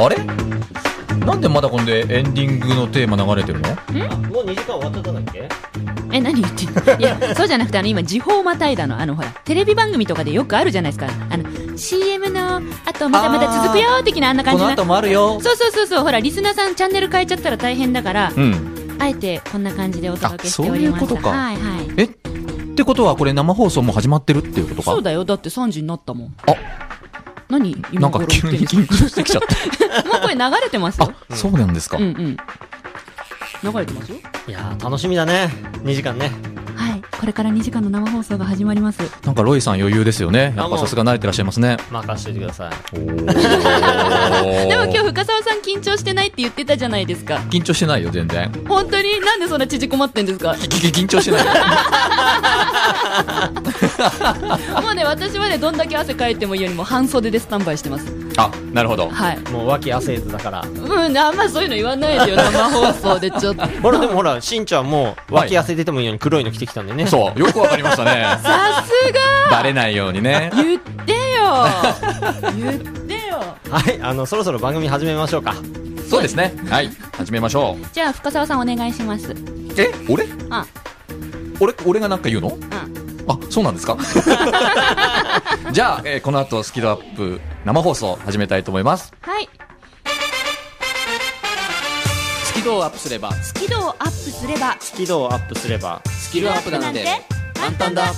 あれ？なんでまだこんでエンディングのテーマ流れてるの？あもう2時間終わっちゃったんだっけ？え何？言ってんのいやそうじゃなくてあの今時報またいだの。あのほらテレビ番組とかでよくあるじゃないですか。あの CM のあとまだまだ続くよ的なあんな感じなこの後もあるよ。そうそうそうそう。ほらリスナーさんチャンネル変えちゃったら大変だから、うん。あえてこんな感じでお届けしておりまあそういうことか。すはいはい。えってことはこれ生放送も始まってるっていうことか？そうだよ。だって3時になったもん。あ。何？な今頃んか急に言って。ん緊張してきちゃった。の もうこれ流れてますよ。あそうなんですか、うんうん。流れてますよ。いやー楽しみだね。2時間ね。はいこれから2時間の生放送が始まります。なんかロイさん余裕ですよね。やっぱさすが慣れてらっしゃいますね。任せておいてください。ででも今日深澤さん緊張してないって言ってたじゃないですか。緊張してないよ全然。本当に？なんでそんな縮こまってんですか？きき緊張してない。よ もうね私はねどんだけ汗かいてもいいようにもう半袖でスタンバイしてます。あなるほど。はい。もう脇汗ずだから。うんあんまそういうの言わないでよ生放送でちょっと。ほらでもほらしんちゃんも脇汗出てもいいように黒いの着てきたんでねそうよくわかりましたね。さすが！バレないようにね。言ってよ。言ってよ。はいあのそろそろ番組始めましょうか。そうですね。はい始めましょう。じゃあ深澤さんお願いします。え俺？あ。俺俺がなんか言うの？うんあそうなんですか？じゃあ、えーこの後スキルアップ生放送始めたいと思います。はい。スキルをアップすれば。スキルをアップすれば。スキルをアップすれば。スキルアップなんて簡単だ。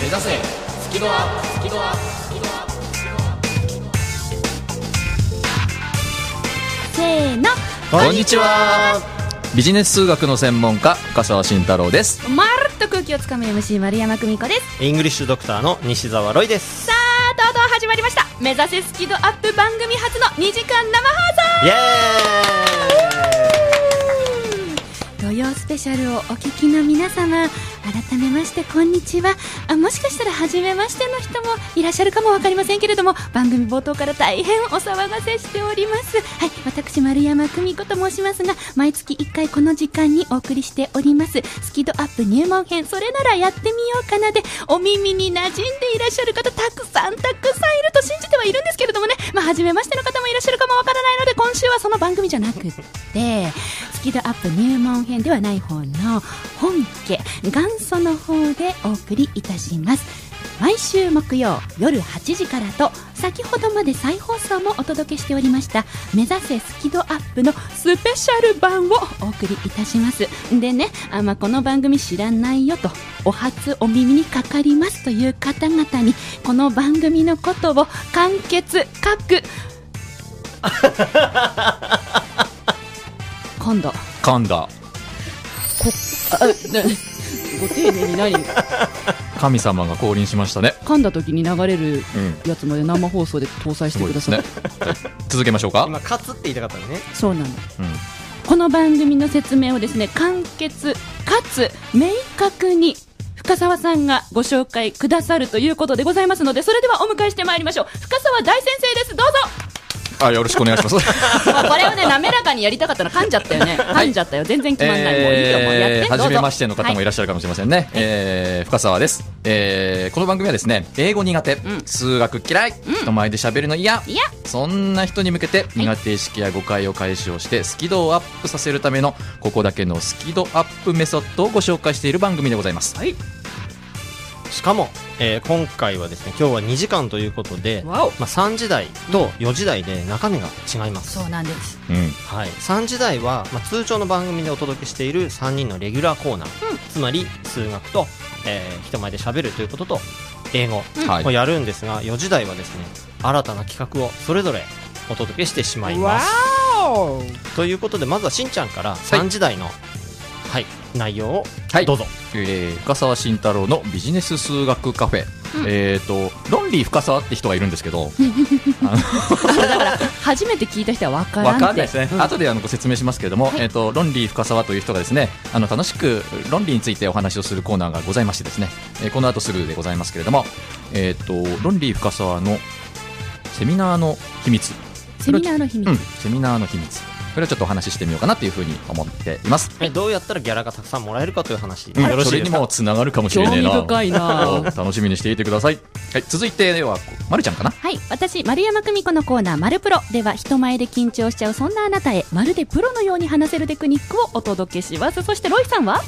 目指せ。スキルアップ。スキルアップスキルアップ。せーの。こんにちはビジネス数学の専門家深澤慎太郎です。まるっと空気をつかむ MC 丸山久美子です。イングリッシュドクターの西澤ロイです。さあとうとう始まりました。目指せスキドアップ番組初の2時間生放イエ送土曜スペシャルをお聞きの皆様改めましてこんにちは。あもしかしたら初めましての人もいらっしゃるかもわかりませんけれども番組冒頭から大変お騒がせしております。はい私丸山久美子と申しますが毎月1回この時間にお送りしております。スキドアップ入門編それならやってみようかなでお耳に馴染んでいらっしゃる方たくさんたくさんいると信じてはいるんですけれどもね。まあ初めましての方もいらっしゃるかもわからないので今週はその番組じゃなくってスキドアップ入門編ではない方の本家元祖の方でお送りいたします。毎週木曜夜8時からと先ほどまで再放送もお届けしておりました目指せスキドアップのスペシャル版をお送りいたします。でねあ、まあ、この番組知らないよとお初お耳にかかりますという方々にこの番組のことを簡潔書く。今度。噛んだあなご丁寧に何 神様が降臨しましたね。噛んだ時に流れるうんやつまで生放送で搭載してください、ねはい続けましょうか。今カツって言いたかったのね。そうなの。うん。この番組の説明をですね簡潔かつ明確に深澤さんがご紹介くださるということでございますのでそれではお迎えしてまいりましょう。深澤大先生です。どうぞあよろしくお願いします。これをね滑らかにやりたかったの噛んじゃったよね。噛んじゃったよ。全然決まんない、もういいよ。もうやって初めましての方もいららっしゃるかもしれませんね、えー深澤です、えーこの番組はですね英語苦手、ん。数学嫌い、人前で喋るの嫌。いやそんな人に向けて苦手意識や誤解を解消してスキドをアップさせるためのここだけのスキドアップメソッドをご紹介している番組でございます。はいしかも、えー今回はですね今日は2時間ということで、まあ、3時台と4時台で中身が違います。そうなんです。うん。はい、3時台は、まあ、通常の番組でお届けしている3人のレギュラーコーナー、つまり数学と、えー人前で喋るということと英語はい。をやるんですが、4時台はですね新たな企画をそれぞれお届けしてしまいます。おということでまずはしんちゃんから3時台の、はい内容をはい。どうぞ、えー深澤慎太郎のビジネス数学カフェ、えっ、とロンリー深澤って人がいるんですけど。だから初めて聞いた人は分からないですね、後であのご説明しますけれども、えっ、とロンリー深澤という人がですねあの楽しく論理についてお話をするコーナーがございましてですね、えーこの後するでございますけれども、えっ、とロンリー深澤のセミナーの秘密。セミナーの秘密、うん、セミナーの秘密これをちょっとお話ししてみようかなというふうに思っています。えどうやったらギャラがたくさんもらえるかという話、うんよろしいそれにもつながるかもしれないな。興味深いな お楽しみにしていてください。はい、続いてでは、まるちゃんかな？はい私丸山久美子のコーナー「丸プロ」では人前で緊張しちゃうそんなあなたへまるでプロのように話せるテクニックをお届けしますそしてロイさんは？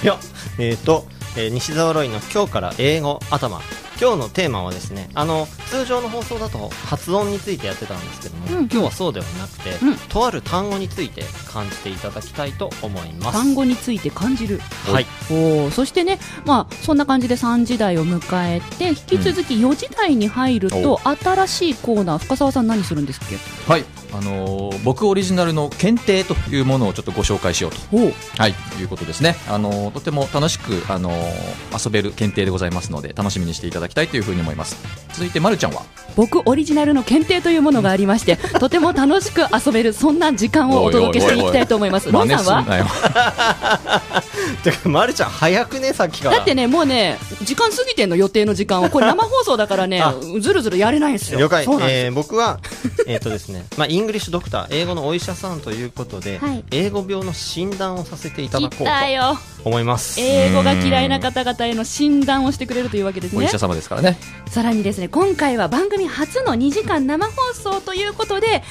早っえっ、と、えー西澤ロイの今日から英語頭今日のテーマはですねあの通常の放送だと発音についてやってたんですけども、うん。今日はそうではなくて、うん。とある単語について感じていただきたいと思います。単語について感じる。はい。おー。そしてね、まあ、そんな感じで3時台を迎えて引き続き4時台に入ると、新しいコーナー深澤さん何するんですっけ？はい、あのー僕オリジナルの検定というものをちょっとご紹介しようと。はい、いうことですね。あのーとても楽しく、あのー遊べる検定でございますので、楽しみにしていただきたいというふうに思います。続いて、まるちゃんは？僕オリジナルの検定というものがありまして とても楽しく遊べるそんな時間をお届けしていきたいと思います。ロ真イさんは。てかまるちゃん早くねさっきから。だってねもうね時間過ぎてんの予定の時間をこれ生放送だからね あ。ずるずるやれないんですよ。了解。えー僕はえっとですね。まあイングリッシュドクター英語のお医者さんということで、はい。英語病の診断をさせていただ来こうと思います。英語が嫌いな方々への診断をしてくれるというわけですね。お医者様ですからね。さらにですね今回は番組初の2時間生放送ということで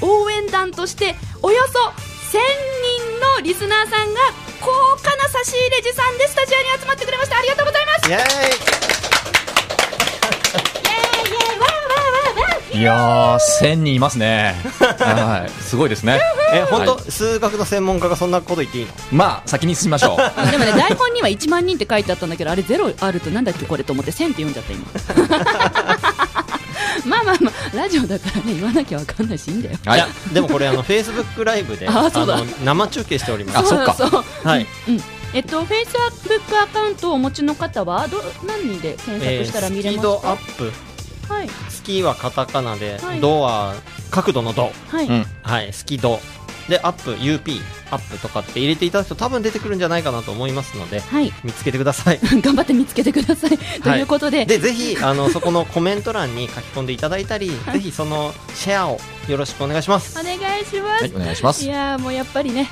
応援団としておよそ1000人のリスナーさんが高価な差し入れ持参でスタジオに集まってくれました。ありがとうございますいやー、1000人いますね。はい、すごいですね。え本当、は数学の専門家がそんなこと言っていいの？まあ、先に進みましょう。あ でもね台本には1万人って書いてあったんだけどあれゼロあるとなんだっけこれと思って1000って読んじゃった今。まあまあまあラジオだからね言わなきゃわかんないしいいんだよ。はい。いや。でもこれあのフェイスブックライブであそう。だの生中継しております。あそっか。はい。うんえっと、フェイスブックアカウントをお持ちの方はど何で検索したら見れますスピードアか、ップはい、スキーはカタカナで、はい。ドは角度のド。はい、うん。はいスキド。でアップ UP アップとかって入れていただくと多分出てくるんじゃないかなと思いますのではい、見つけてください。頑張って見つけてください。ということで、でぜひあのそこのコメント欄に書き込んでいただいたり、ぜひそのシェアをよろしくお願いします。お願いします。はい、お願いします。い。やーもうやっぱりね、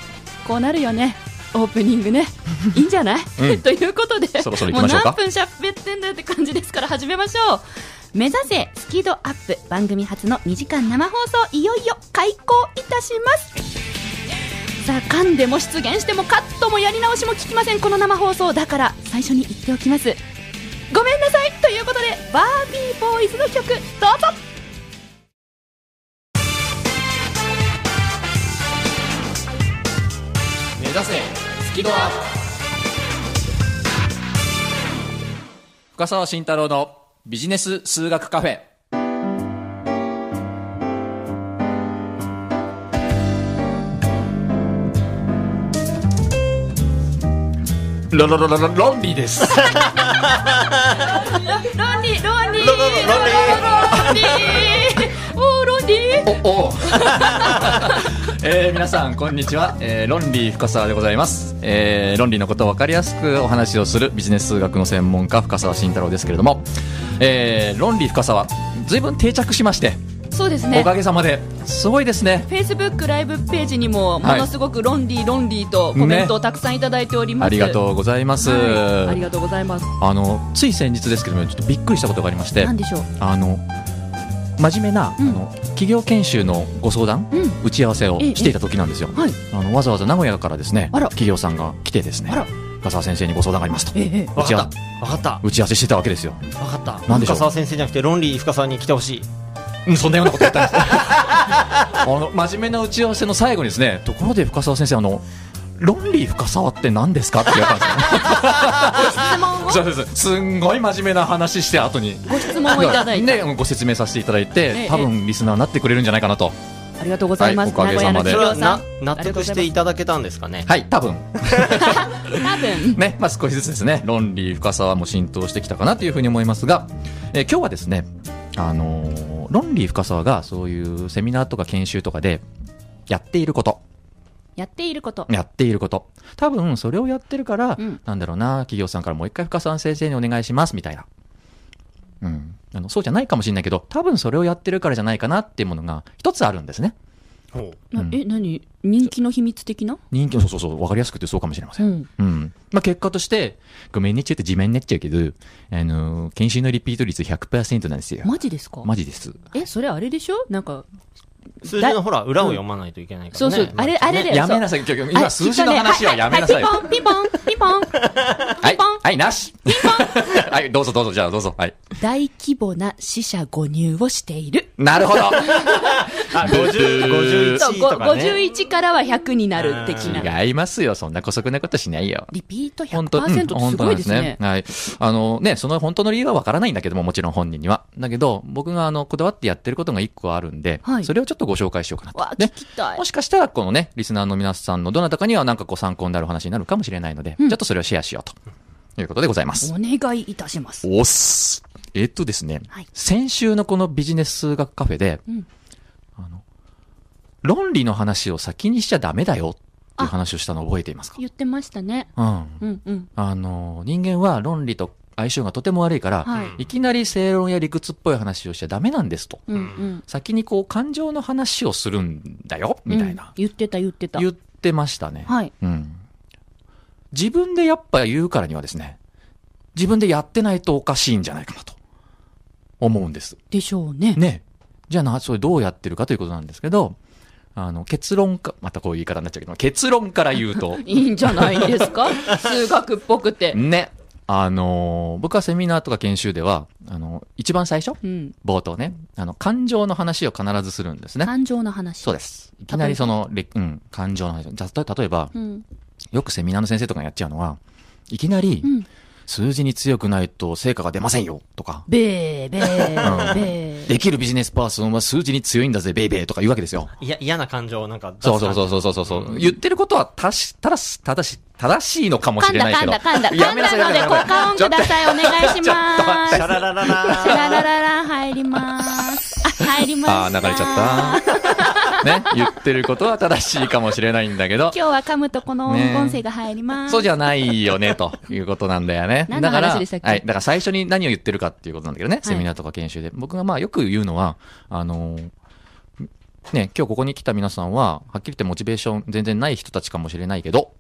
こうなるよね。オープニングね、いいんじゃない、うん。ということで、そろそろ行もうきましょうか。何分しゃべってんだよって感じですから始めましょう。目指せスキドアップ番組初の2時間生放送いよいよ開講いたします。さあ噛んでも出現してもカットもやり直しも聞きません。この生放送だから最初に言っておきます。ごめんなさい。ということでバービーボーイズの曲どうぞ。目指せスキドア深澤慎太郎のビジネス数学カフェ。ロロロロロロンリーです。ロンリーロンリーロロロロンリーロンリーおおお。えー、皆さんこんにちは、えー、ロンリー深澤でございます、えー、ロンリーのことを分かりやすくお話をするビジネス数学の専門家深澤慎太郎ですけれども、えー、ロンリー深澤ずいぶん定着しまして、そうですね。おかげさまで。すごいですね。フェイスブックライブページにもものすごくロンリーロンリーとコメントをたくさんいただいております、ありがとうございます、はい、ありがとうございます。あのつい先日ですけどもちょっとびっくりしたことがありまして。なんでしょう。あの真面目な、うん。あの企業研修のご相談、うん。打ち合わせをええ。していた時なんですよ、はい。あのわざわざ名古屋からですねあら。企業さんが来てですねあら。深澤先生にご相談がありますと。ええわかっ打ち合わたわかった。打ち合わせしてたわけですよ、わかった。なんでしょう？深澤先生じゃなくてロンリー深澤に来てほしいうん、そんなようなこと言ったんです あの真面目な打ち合わせの最後にですねところで深澤先生あのロンリー深澤って何ですかって言われたん。ですよ質問をそう。ですすんごい真面目な話して後に。ご質問をいただいて、ね、ご説明させていただいて、ええ多分リスナーになってくれるんじゃないかなと。ありがとうございます、はいおかげさまで。納得していただけたんですかね？はい多分。多分。ね、まあ、少しずつですね、論理深さも浸透してきたかなというふうに思いますが、えー今日はですね、あのー論理深さがそういうセミナーとか研修とかでやっていること、やっていることやっていること。多分それをやってるから、うんなんだろうな、企業さんからもう一回深沢先生にお願いしますみたいな。うん。あの、そうじゃないかもしれないけど、多分それをやってるからじゃないかなっていうものが一つあるんですね。ほなうんえ何？人気の秘密的な？人気、そうそうそう、わかりやすくてそうかもしれません。うんうん。まあ、結果として、ごめんねっちゃって自慢になっちゃうけど、あのー研修のリピート率100%なんですよ。マジですか？マジです。えそれあれでしょ？なんかう数字のほら、裏を読まないといけないからね。そうそう。あれあれでやめなさい、今数字の話はやめなさい。はピンポンピンポンピンポン。はい、はい、なしはい、どうぞどうぞ、じゃあどうぞ。はい。大規模な死者誤入をしているなるほど あ、50、そう51ごとかね。51からは100になる的な違いますよ、そんな姑息なことしないよ。リピート本当、うん100%ってすごいですね。はい。あのね、その本当の理由はわからないんだけども、もちろん本人には。だけど、僕があの、こだわってやってることが一個あるんで、はいそれをちょっとご紹介しようかなと。わ聞ねきたいもしかしたら、このね、リスナーの皆さんのどなたかにはなんかこう参考になる話になるかもしれないので、うんちょっとそれをシェアしようと。いうことでございます。お願いいたしますおっす。えっとですね、はい先週のこのビジネス数学カフェで、うんあの、論理の話を先にしちゃダメだよっていう話をしたの覚えていますか？言ってましたねうん。うんうんあの、人間は論理と相性がとても悪いから、はいいきなり正論や理屈っぽい話をしちゃダメなんですと。うんうん先にこう感情の話をするんだよ、みたいうんな。言ってた言ってた言ってましたね。はいうん。自分でやっぱ言うからにはですね、自分でやってないとおかしいんじゃないかなと思うんです。でしょうねね。じゃあな、それどうやってるかということなんですけど、あの、結論か、またこういう言い方になっちゃうけど、結論から言うと、いいんじゃないですか？数学っぽくてね。あのー僕はセミナーとか研修では、あの一番最初うん冒頭ね、あの、感情の話を必ずするんですね。感情の話そうです。いきなりその、れうん、感情の話。じゃあ、例えば、うんよくセミナーの先生とかがやっちゃうのは、いきなりう、ん数字に強くないと成果が出ませんよ、とか、べーべーできるビジネスパーソンは数字に強いんだぜ、ベイベーとか言うわけですよ。いや、嫌な感情をなんかそうそうそうそうそうそう。言ってることはたし、ただし、正し、正しいのかもしれないけど。噛んだ噛んだ噛んだやめなさい噛んだので効果音くださいお願いしますシャラララシャラララララ入ります。あ、入りました。ああ、流れちゃった。ね、言ってることは正しいかもしれないんだけど、今日は噛むとこのね音声が入ります。そうじゃないよね、ということなんだよね。だから、はい。だから最初に何を言ってるかっていうことなんだけどね、いセミナーとか研修で。僕がまあよく言うのは、あのーね、今日ここに来た皆さんは、はっきり言ってモチベーション全然ない人たちかもしれないけど、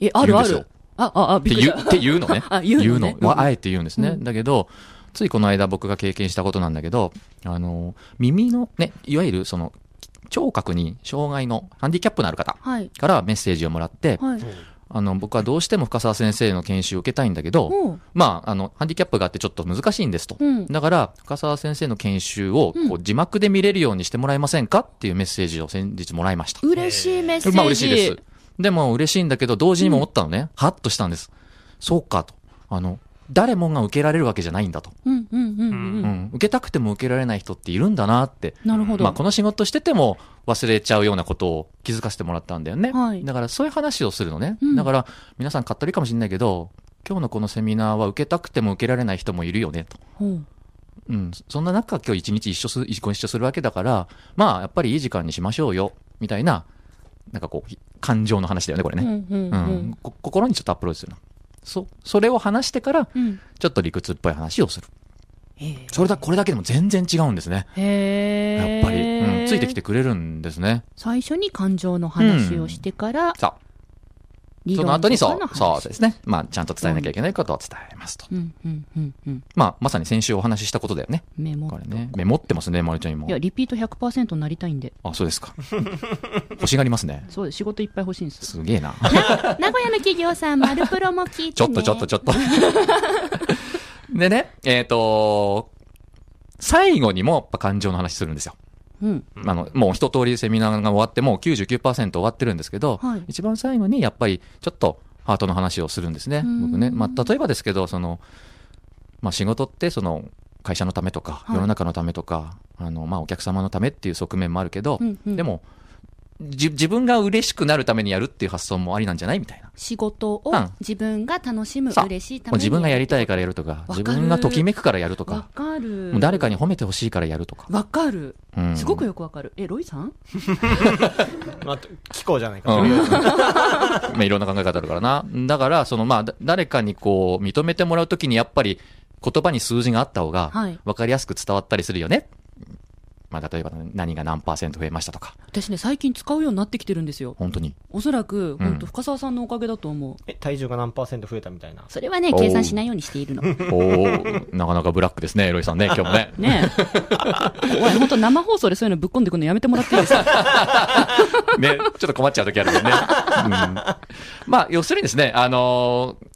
え、あるある。あ、あ、あ、びっくり。って言うのね。あ言うのねうんはあえて言うんですね。うんだけど、ついこの間僕が経験したことなんだけど、あの、耳のね、いわゆるその、聴覚に障害のハンディキャップのある方はい。からメッセージをもらって、はい。あの、僕はどうしても深澤先生の研修を受けたいんだけど、まあ、あの、ハンディキャップがあってちょっと難しいんですと。うんだから、深澤先生の研修をうんこう字幕で見れるようにしてもらえませんかっていうメッセージを先日もらいました。嬉しいメッセージ。まあ嬉しいです。でも嬉しいんだけど、同時にも思ったのね。はっとしたんです。そうかと。あの、誰もが受けられるわけじゃないんだと。うん、うん、うん、う。うんん。受けたくても受けられない人っているんだなって。なるほど。まあこの仕事してても忘れちゃうようなことを気づかせてもらったんだよね。はいだからそういう話をするのね。うんだから皆さん買ったりかもしれないけど、今日のこのセミナーは受けたくても受けられない人もいるよねと。ほううん。そんな中今日一日一緒する、ご一緒するわけだから、まあやっぱりいい時間にしましょうよ。みたいな、なんかこう、感情の話だよね、これね。うん、うん、ううんん。こ心にちょっとアプローチするの。そ、それを話してから、うん。ちょっと理屈っぽい話をする。それだ、これだけでも全然違うんですね。やっぱり。うん。ついてきてくれるんですね。最初に感情の話をしてから、さあ、理その後にそう、そうですね。まあ、ちゃんと伝えなきゃいけないことを伝えますと。うん、うん、うん、うん。まあ、まさに先週お話ししたことだよね。メモこれね。メモってますね、まるちゃんにもい。や、リピート100%になりたいんで。あ、そうですか。欲しがりますね。そうです。仕事いっぱい欲しいんです。すげえな。名古屋の企業さん、マルプロも聞いて、ね。ちょっとちょっとちょっと。でね、えっ、と、最後にもやっぱ感情の話するんですよ。うん。あの、もう一通りセミナーが終わって、もう99%終わってるんですけど、はい一番最後にやっぱりちょっとハートの話をするんですね。うん僕ね。まあ、例えばですけど、その、まあ仕事ってその、会社のためとか、はい世の中のためとか、あの、まあお客様のためっていう側面もあるけど、うんうんでも、じ自分が嬉しくなるためにやるっていう発想もありなんじゃないみたいな。仕事をうん自分が楽しむ、さあ嬉しいために。自分がやりたいからやるとか、わかる自分がときめくからやるとわか、かる。誰かに褒めてほしいからやるとか。わかる。うんすごくよくわかる。え、ロイさん？まあ、聞こうじゃないか。うん まあ、いろんな考え方あるからな。だから、その、まあ、だ誰かにこう、認めてもらうときに、やっぱり、言葉に数字があった方がはい、分かりやすく伝わったりするよね。まあ、例えば何が何パーセント増えましたとか、私ね、最近使うようになってきてるんですよ。本当に。おそらく、うん本当深澤さんのおかげだと思う。え、体重が何パーセント増えたみたいな？それはね、計算しないようにしているの。おーなかなかブラックですね、ロイさんね、今日もね。ねえ。おい、本当生放送でそういうのぶっ込んでくるのやめてもらっていいですか？ね、ちょっと困っちゃう時あるよね。うん、まあ、要するにですね、あのー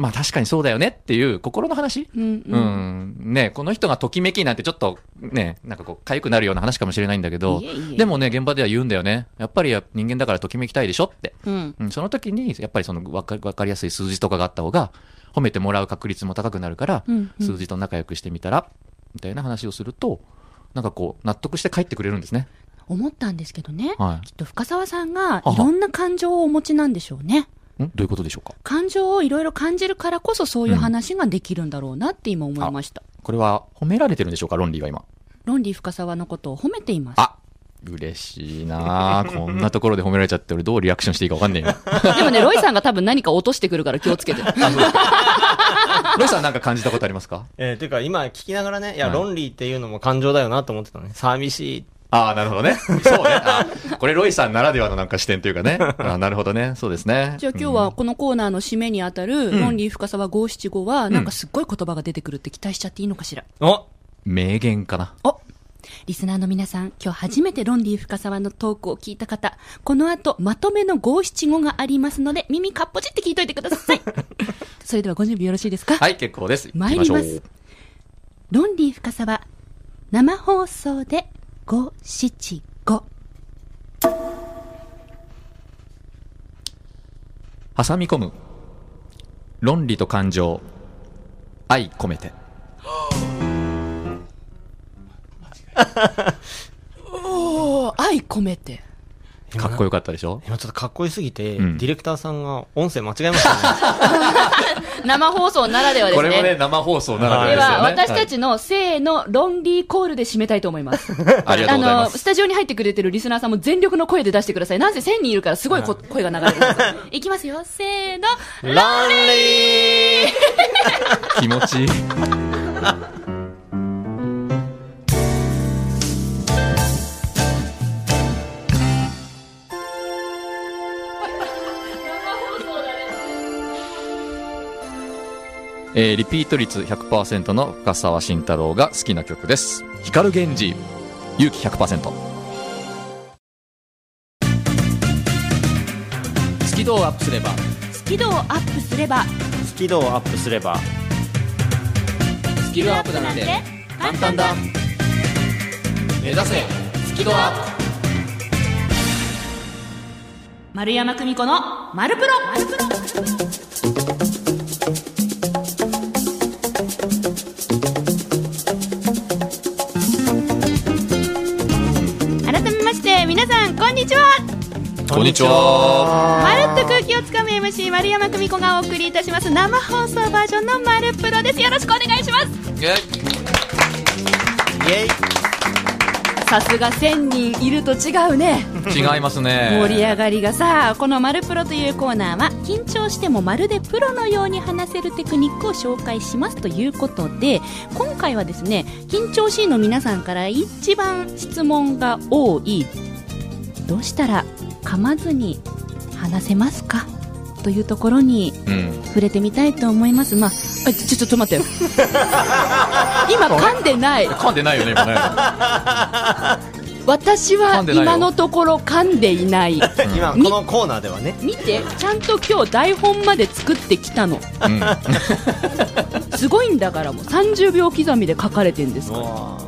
まあ確かにそうだよねっていう心の話？うんううん。ん。ね、この人がときめきなんてちょっとね、なんかこう、痒くなるような話かもしれないんだけどいえいえ、でもね、現場では言うんだよね。やっぱり人間だからときめきたいでしょって。うん。うん、その時に、やっぱりそのわかわかりやすい数字とかがあった方が、褒めてもらう確率も高くなるから、うんうん数字と仲良くしてみたら、みたいな話をすると、なんかこう、納得して帰ってくれるんですね。思ったんですけどね。はいきっと深澤さんがはいろんな感情をお持ちなんでしょうね。ん？どういうことでしょうか？感情をいろいろ感じるからこそそういう話ができるんだろうなって今思いました。これは褒められてるんでしょうか、ロンリーが今？ロンリー深澤のことを褒めています。あ嬉しいなあこんなところで褒められちゃって、俺どうリアクションしていいかわかんねえよ。でもね、ロイさんが多分何か落としてくるから気をつけて。ロイさんなんか感じたことありますか？えー、というか今聞きながらね、いや、はいロンリーっていうのも感情だよなと思ってたのね。寂しい。ああ、なるほどね。そうね。あこれロイさんならではのなんか視点というかね。あなるほどね。そうですね。じゃあ今日はこのコーナーの締めにあたる、ロンリー深澤五七五は、なんかすっごい言葉が出てくるって期待しちゃっていいのかしら？お名言かな。おリスナーの皆さん、今日初めてロンリー深澤のトークを聞いた方、この後、まとめの五七五がありますので、耳かっぽじって聞いといてください。それではご準備よろしいですか？はい、結構です。参ります行きしょうロンリー深澤、生放送で五七五。挟み込む。論理と感情。愛込めて。おー、愛込めて。かっこよかったでしょ？今ちょっとかっこよすぎて、うんディレクターさんが音声間違えましたね。生放送ならではですね。これもね、生放送ならででは、はですよね。私たちのせーの、ロンリーコールで締めたいと思います。ありがとうございまの、す。スタジオに入ってくれてるリスナーさんも全力の声で出してください。なんせ1000人いるからすごいこ声が流れる。いきますよ、せーの。ロンリー 気持ちいい。えーリピート率100%の深沢慎太郎が好きな曲です。光源氏、勇気100%。スキドをアップすれば、スキルをアップすれば、スキルをアップすれば、スキルアップなんて簡単だ。目指せ、スキドアップ。丸山久美子の丸プロ丸プロこんにちは。まるっと空気をつかむ MC 丸山久美子がお送りいたします。生放送バージョンの丸プロです。よろしくお願いします。イェイ。さすが1000人いると違うね。違いますね。盛り上がりがさこの「マルプロ」というコーナーは緊張してもまるでプロのように話せるテクニックを紹介しますということで今回はですね緊張しいの皆さんから一番質問が多い。どうしたら噛まずに話せますか？というところにうん。触れてみたいと思います。まああちょちょっと待って。よ 今噛んでない。噛んでないよね、今ね。私は今のところ噛んでいない。今、このコーナーではね。見てちゃんと今日台本まで作ってきたの。うん。すごいんだからもう30秒刻みで書かれてんですから。わ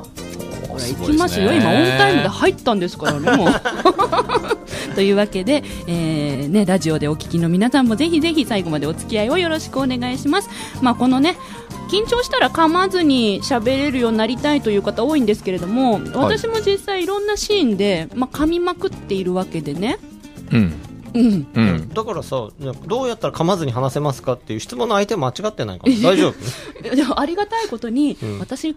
ほら行きますよ。今オンタイムで入ったんですからねもう。というわけで、えーね、ラジオでお聞きの皆さんもぜひぜひ最後までお付き合いをよろしくお願いします、まあ、このね緊張したら噛まずに喋れるようになりたいという方多いんですけれども私も実際いろんなシーンで、まあ、噛みまくっているわけでね。うん。うん。うん。だからさ、どうやったら噛まずに話せますかっていう質問の相手間違ってないかな大丈夫？でもありがたいことに、うん。私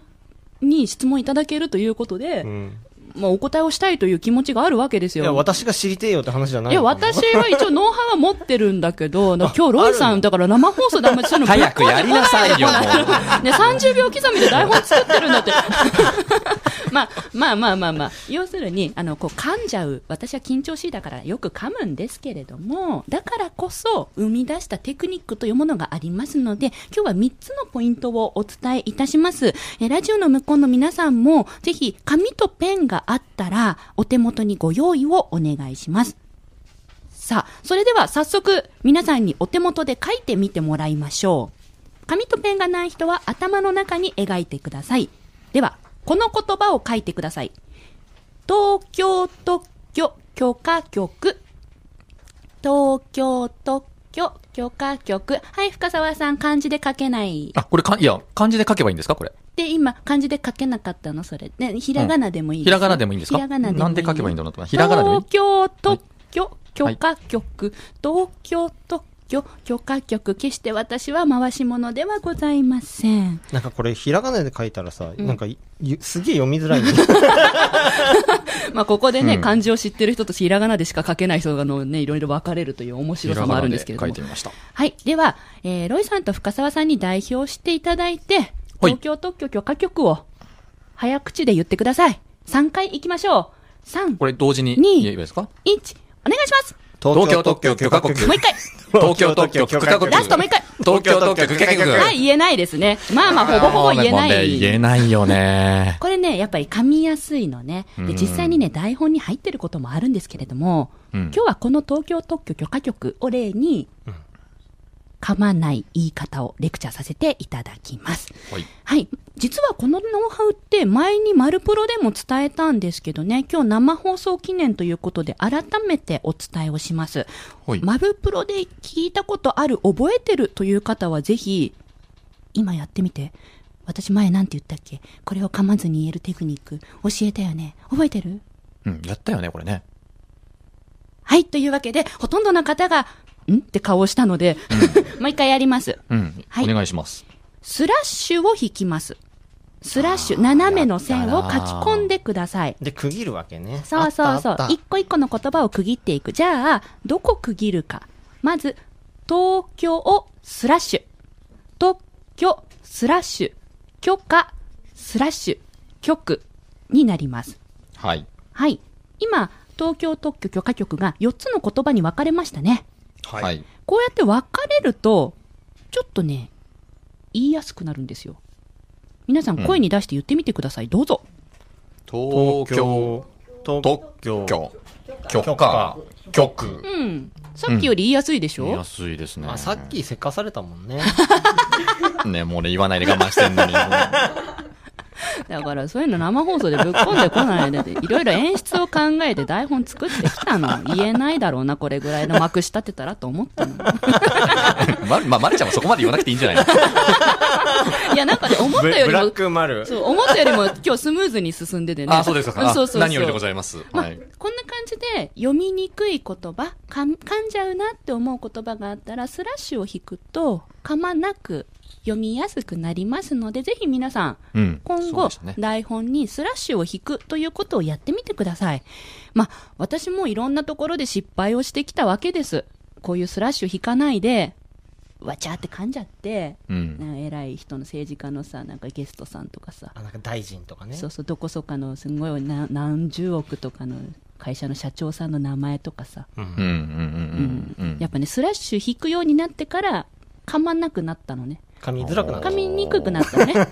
に質問いただけるということで、うん。まあ、お答えをしたいという気持ちがあるわけですよ。いや、私が知りてえよって話じゃないいや、私は一応ノウハウは持ってるんだけど、今日ロイさん、だから生放送であんまりそういうの早くやりなさいよね、30秒刻みで台本作ってるんだって。まあ、まあまあまあまあ、要するに、あの、こう噛んじゃう、私は緊張しいだからよく噛むんですけれども、だからこそ生み出したテクニックというものがありますので、今日は3つのポイントをお伝えいたします。えラジオの向こうの皆さんも、ぜひ紙とペンがあったら、お手元にご用意をお願いします。さあ、それでは早速、皆さんにお手元で書いてみてもらいましょう。紙とペンがない人は頭の中に描いてください。では、この言葉を書いてください。東京特許許可局。東京特許許可局。はい、深澤さん、漢字で書けない。あ、これか、いや、漢字で書けばいいんですかこれ？で、今、漢字で書けなかったの、それ。ね、ひらがなでもいいひらがなでもいいんですか？ひらがなでもいい。なんで書けばいいんだろうとひらがなでもいい東京特許許可局。東京特許許可局。決して私は回し物ではございません。なんかこれ、ひらがなで書いたらさ、なんかい、ゆすげえ読みづらいね。まあ、ここでね、うん漢字を知ってる人とひらがなでしか書けない人がのね、いろいろ分かれるという面白さもあるんですけれども。はい。では、えー、ロイさんと深澤さんに代表していただいて、はい東京特許許可局を早口で言ってください。3回行きましょう。3、これ同時にに言えばいいですか？1、お願いします。東京特許許可局もう一回。東京特許許可局。ラストもう一回。東京特許許可局。はい、言えないですね。まあまあ、ほぼほぼ言えない。言えないよね。これね、やっぱり噛みやすいのね。で、うん実際にね、台本に入ってることもあるんですけれども、うん今日はこの東京特許許可局を例に、噛まない言い方をレクチャーさせていただきます。はい。はい。実はこのノウハウって前にマルプロでも伝えたんですけどね、今日生放送記念ということで改めてお伝えをします。はい。マルプロで聞いたことある、覚えてるという方はぜひ、今やってみて。私前なんて言ったっけ？これを噛まずに言えるテクニック教えたよね覚えてる？うん、やったよね、これね。はい。というわけで、ほとんどの方が、ん？って顔をしたので、もう一回やります。うん。はいお願いします。スラッシュを引きます。スラッシュ、斜めの線を書き込んでください。で、区切るわけね。そうそうそう一個一個の言葉を区切っていく。じゃあ、どこ区切るか。まず、東京スラッシュ。特許スラッシュ。許可スラッシュ。局になります。はい。はい。今、東京特許許可局が4つの言葉に分かれましたね。は。はいい。こうやって分かれると、ちょっとね、言いやすくなるんですよ。皆さん声に出して言ってみてください。どうぞ。東京特特許許許可局。うん。さっきより言いやすいでしょ、言いやすいですね。あ、さっきせかされたもんね。ね、もう俺言わないで我慢してんのに。だからそういうの生放送でぶっ込んでこないで、いろいろ演出を考えて台本作ってきたの。言えないだろうな、これぐらいの幕仕立てたらと思ったの。ま、まあ、まるちゃんもそこまで言わなくていいんじゃないの？いや、なんかね、思ったよりも。そう、思ったよりも今日スムーズに進んでてね。あ、そうですか。そうそうそう。何よりでございます。まあはい。こんな感じで読みにくい言葉かん噛んじゃうなって思う言葉があったらスラッシュを引くと噛まなく読みやすくなりますのでぜひ皆さんうん。今後、ね台本にスラッシュを引くということをやってみてください。まあ、私もいろんなところで失敗をしてきたわけです。こういうスラッシュ引かないで、わちゃって噛んじゃって、うん。なんか偉い人の政治家のさ、なんかゲストさんとかさ、あ、なんか大臣とかね。そうそう、どこそかのすごいな何十億とかの会社の社長さんの名前とかさ、う。うんんうんうんうんうん。やっぱね、スラッシュ引くようになってから、噛まなくなったのね。噛みづらくなった噛。みにくくなったのね。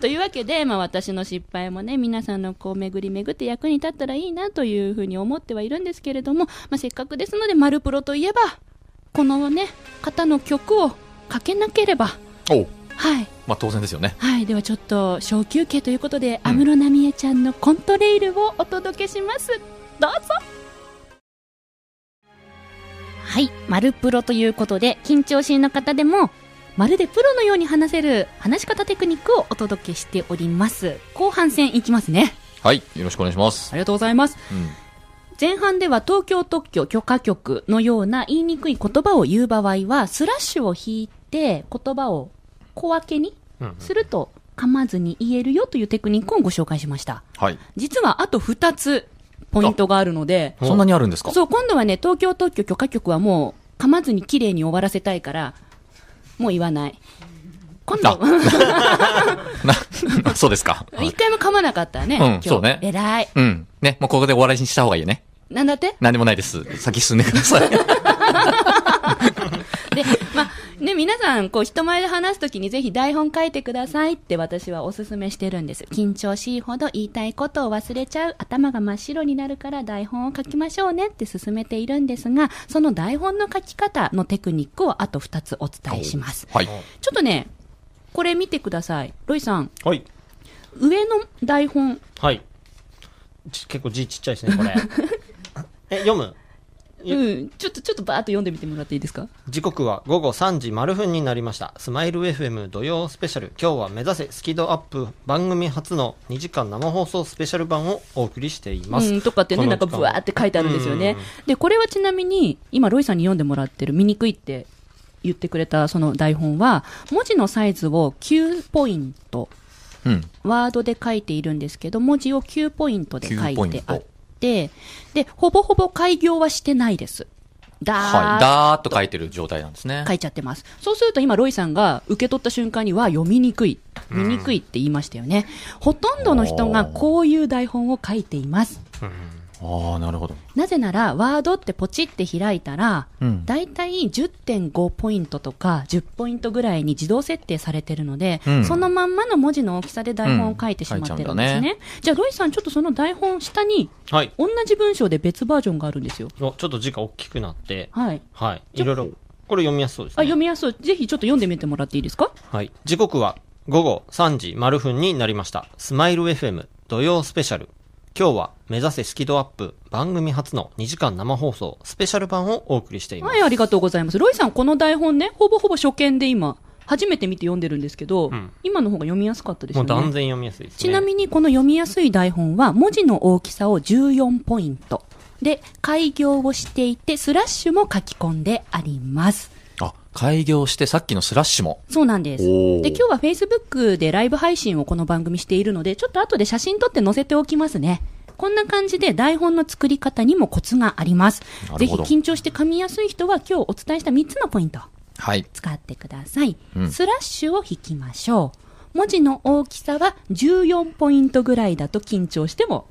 というわけで、まあ私の失敗もね、皆さんのこう巡り巡って役に立ったらいいなというふうに思ってはいるんですけれども、まあせっかくですので、マルプロといえば、このね、方の曲をかけなければ、はい。まあ当然ですよね。はい。ではちょっと小休憩ということで、安室奈美恵ちゃんのコントレイルをお届けします。どうぞはい。マルプロということで、緊張しいの方でも、まるでプロのように話せる話し方テクニックをお届けしております。後半戦いきますね。はい。よろしくお願いします。ありがとうございます。うん。前半では東京特許許可局のような言いにくい言葉を言う場合は、スラッシュを引いて言葉を小分けにうんすると噛まずに言えるよというテクニックをご紹介しました。はい。実はあと2つポイントがあるので、おそんなにあるんですか？そう、今度はね、東京特許許可局はもう噛まずに綺麗に終わらせたいから、もう言わない。今度、な、そうですか。一回も噛まなかったね。うんそうね偉い。うん。ね、もうここで終わりにした方がいいよね。なんだって？何でもないです。先進んでください。ね、皆さん、こう、人前で話すときにぜひ台本書いてくださいって私はお勧めしてるんです。緊張しいほど言いたいことを忘れちゃう、頭が真っ白になるから台本を書きましょうねって勧めているんですが、その台本の書き方のテクニックをあと2つお伝えします。はい。ちょっとね、これ見てください。ロイさん、はい。上の台本、はい。ち結構字ちっちゃいですね、これ。え、読む？いうん、ちょっと、ちょっとバーッと読んでみてもらっていいですか？時刻は午後3時丸分になりました。スマイル FM 土曜スペシャル。今日は目指せスキドアップ番組初の2時間生放送スペシャル版をお送りしています。うん、とかってね、なんかブワーって書いてあるんですよねうん。で、これはちなみに、今、ロイさんに読んでもらってる、見にくいって言ってくれたその台本は、文字のサイズを9ポイント、うん。ワードで書いているんですけど、文字を9ポイントで書い9ポイントてあって、で、ほぼほぼ開業はしてないです。だーはい。だーっと書いてる状態なんですね書。いちゃってます。そうすると今、ロイさんが受け取った瞬間には読みにくい、見にくいって言いましたよね。ほとんどの人がこういう台本を書いています。ああ、なるほど。なぜなら、ワードってポチって開いたら、うんだいたい10.5ポイントとか10ポイントぐらいに自動設定されてるので、うんそのまんまの文字の大きさで台本を書いてしまってるんですね。うん書いじゃあ、ロイさん、ちょっとその台本下に、はい。同じ文章で別バージョンがあるんですよ。おちょっと字が大きくなって、はい。はい。いろいろ、これ読みやすそうですあ、ね。読みやすい。ぜひちょっと読んでみてもらっていいですか？はい。時刻は午後3時丸分になりました。スマイル FM 土曜スペシャル。今日は目指せスキドアップ番組初の2時間生放送スペシャル版をお送りしています。はい、ありがとうございます。ロイさん、この台本ね、ほぼほぼ初見で今、初めて見て読んでるんですけど、ん今の方が読みやすかったですよね。もう断然読みやすいですね。ちなみにこの読みやすい台本は文字の大きさを14ポイント。で、開業をしていて、スラッシュも書き込んであります。あ、開業してさっきのスラッシュも。そうなんです。で、今日は Facebook でライブ配信をこの番組しているので、ちょっと後で写真撮って載せておきますね。こんな感じで台本の作り方にもコツがあります。ぜひ緊張して噛みやすい人は今日お伝えした3つのポイント。はい。使ってください。うんスラッシュを引きましょう。文字の大きさは14ポイントぐらいだと緊張しても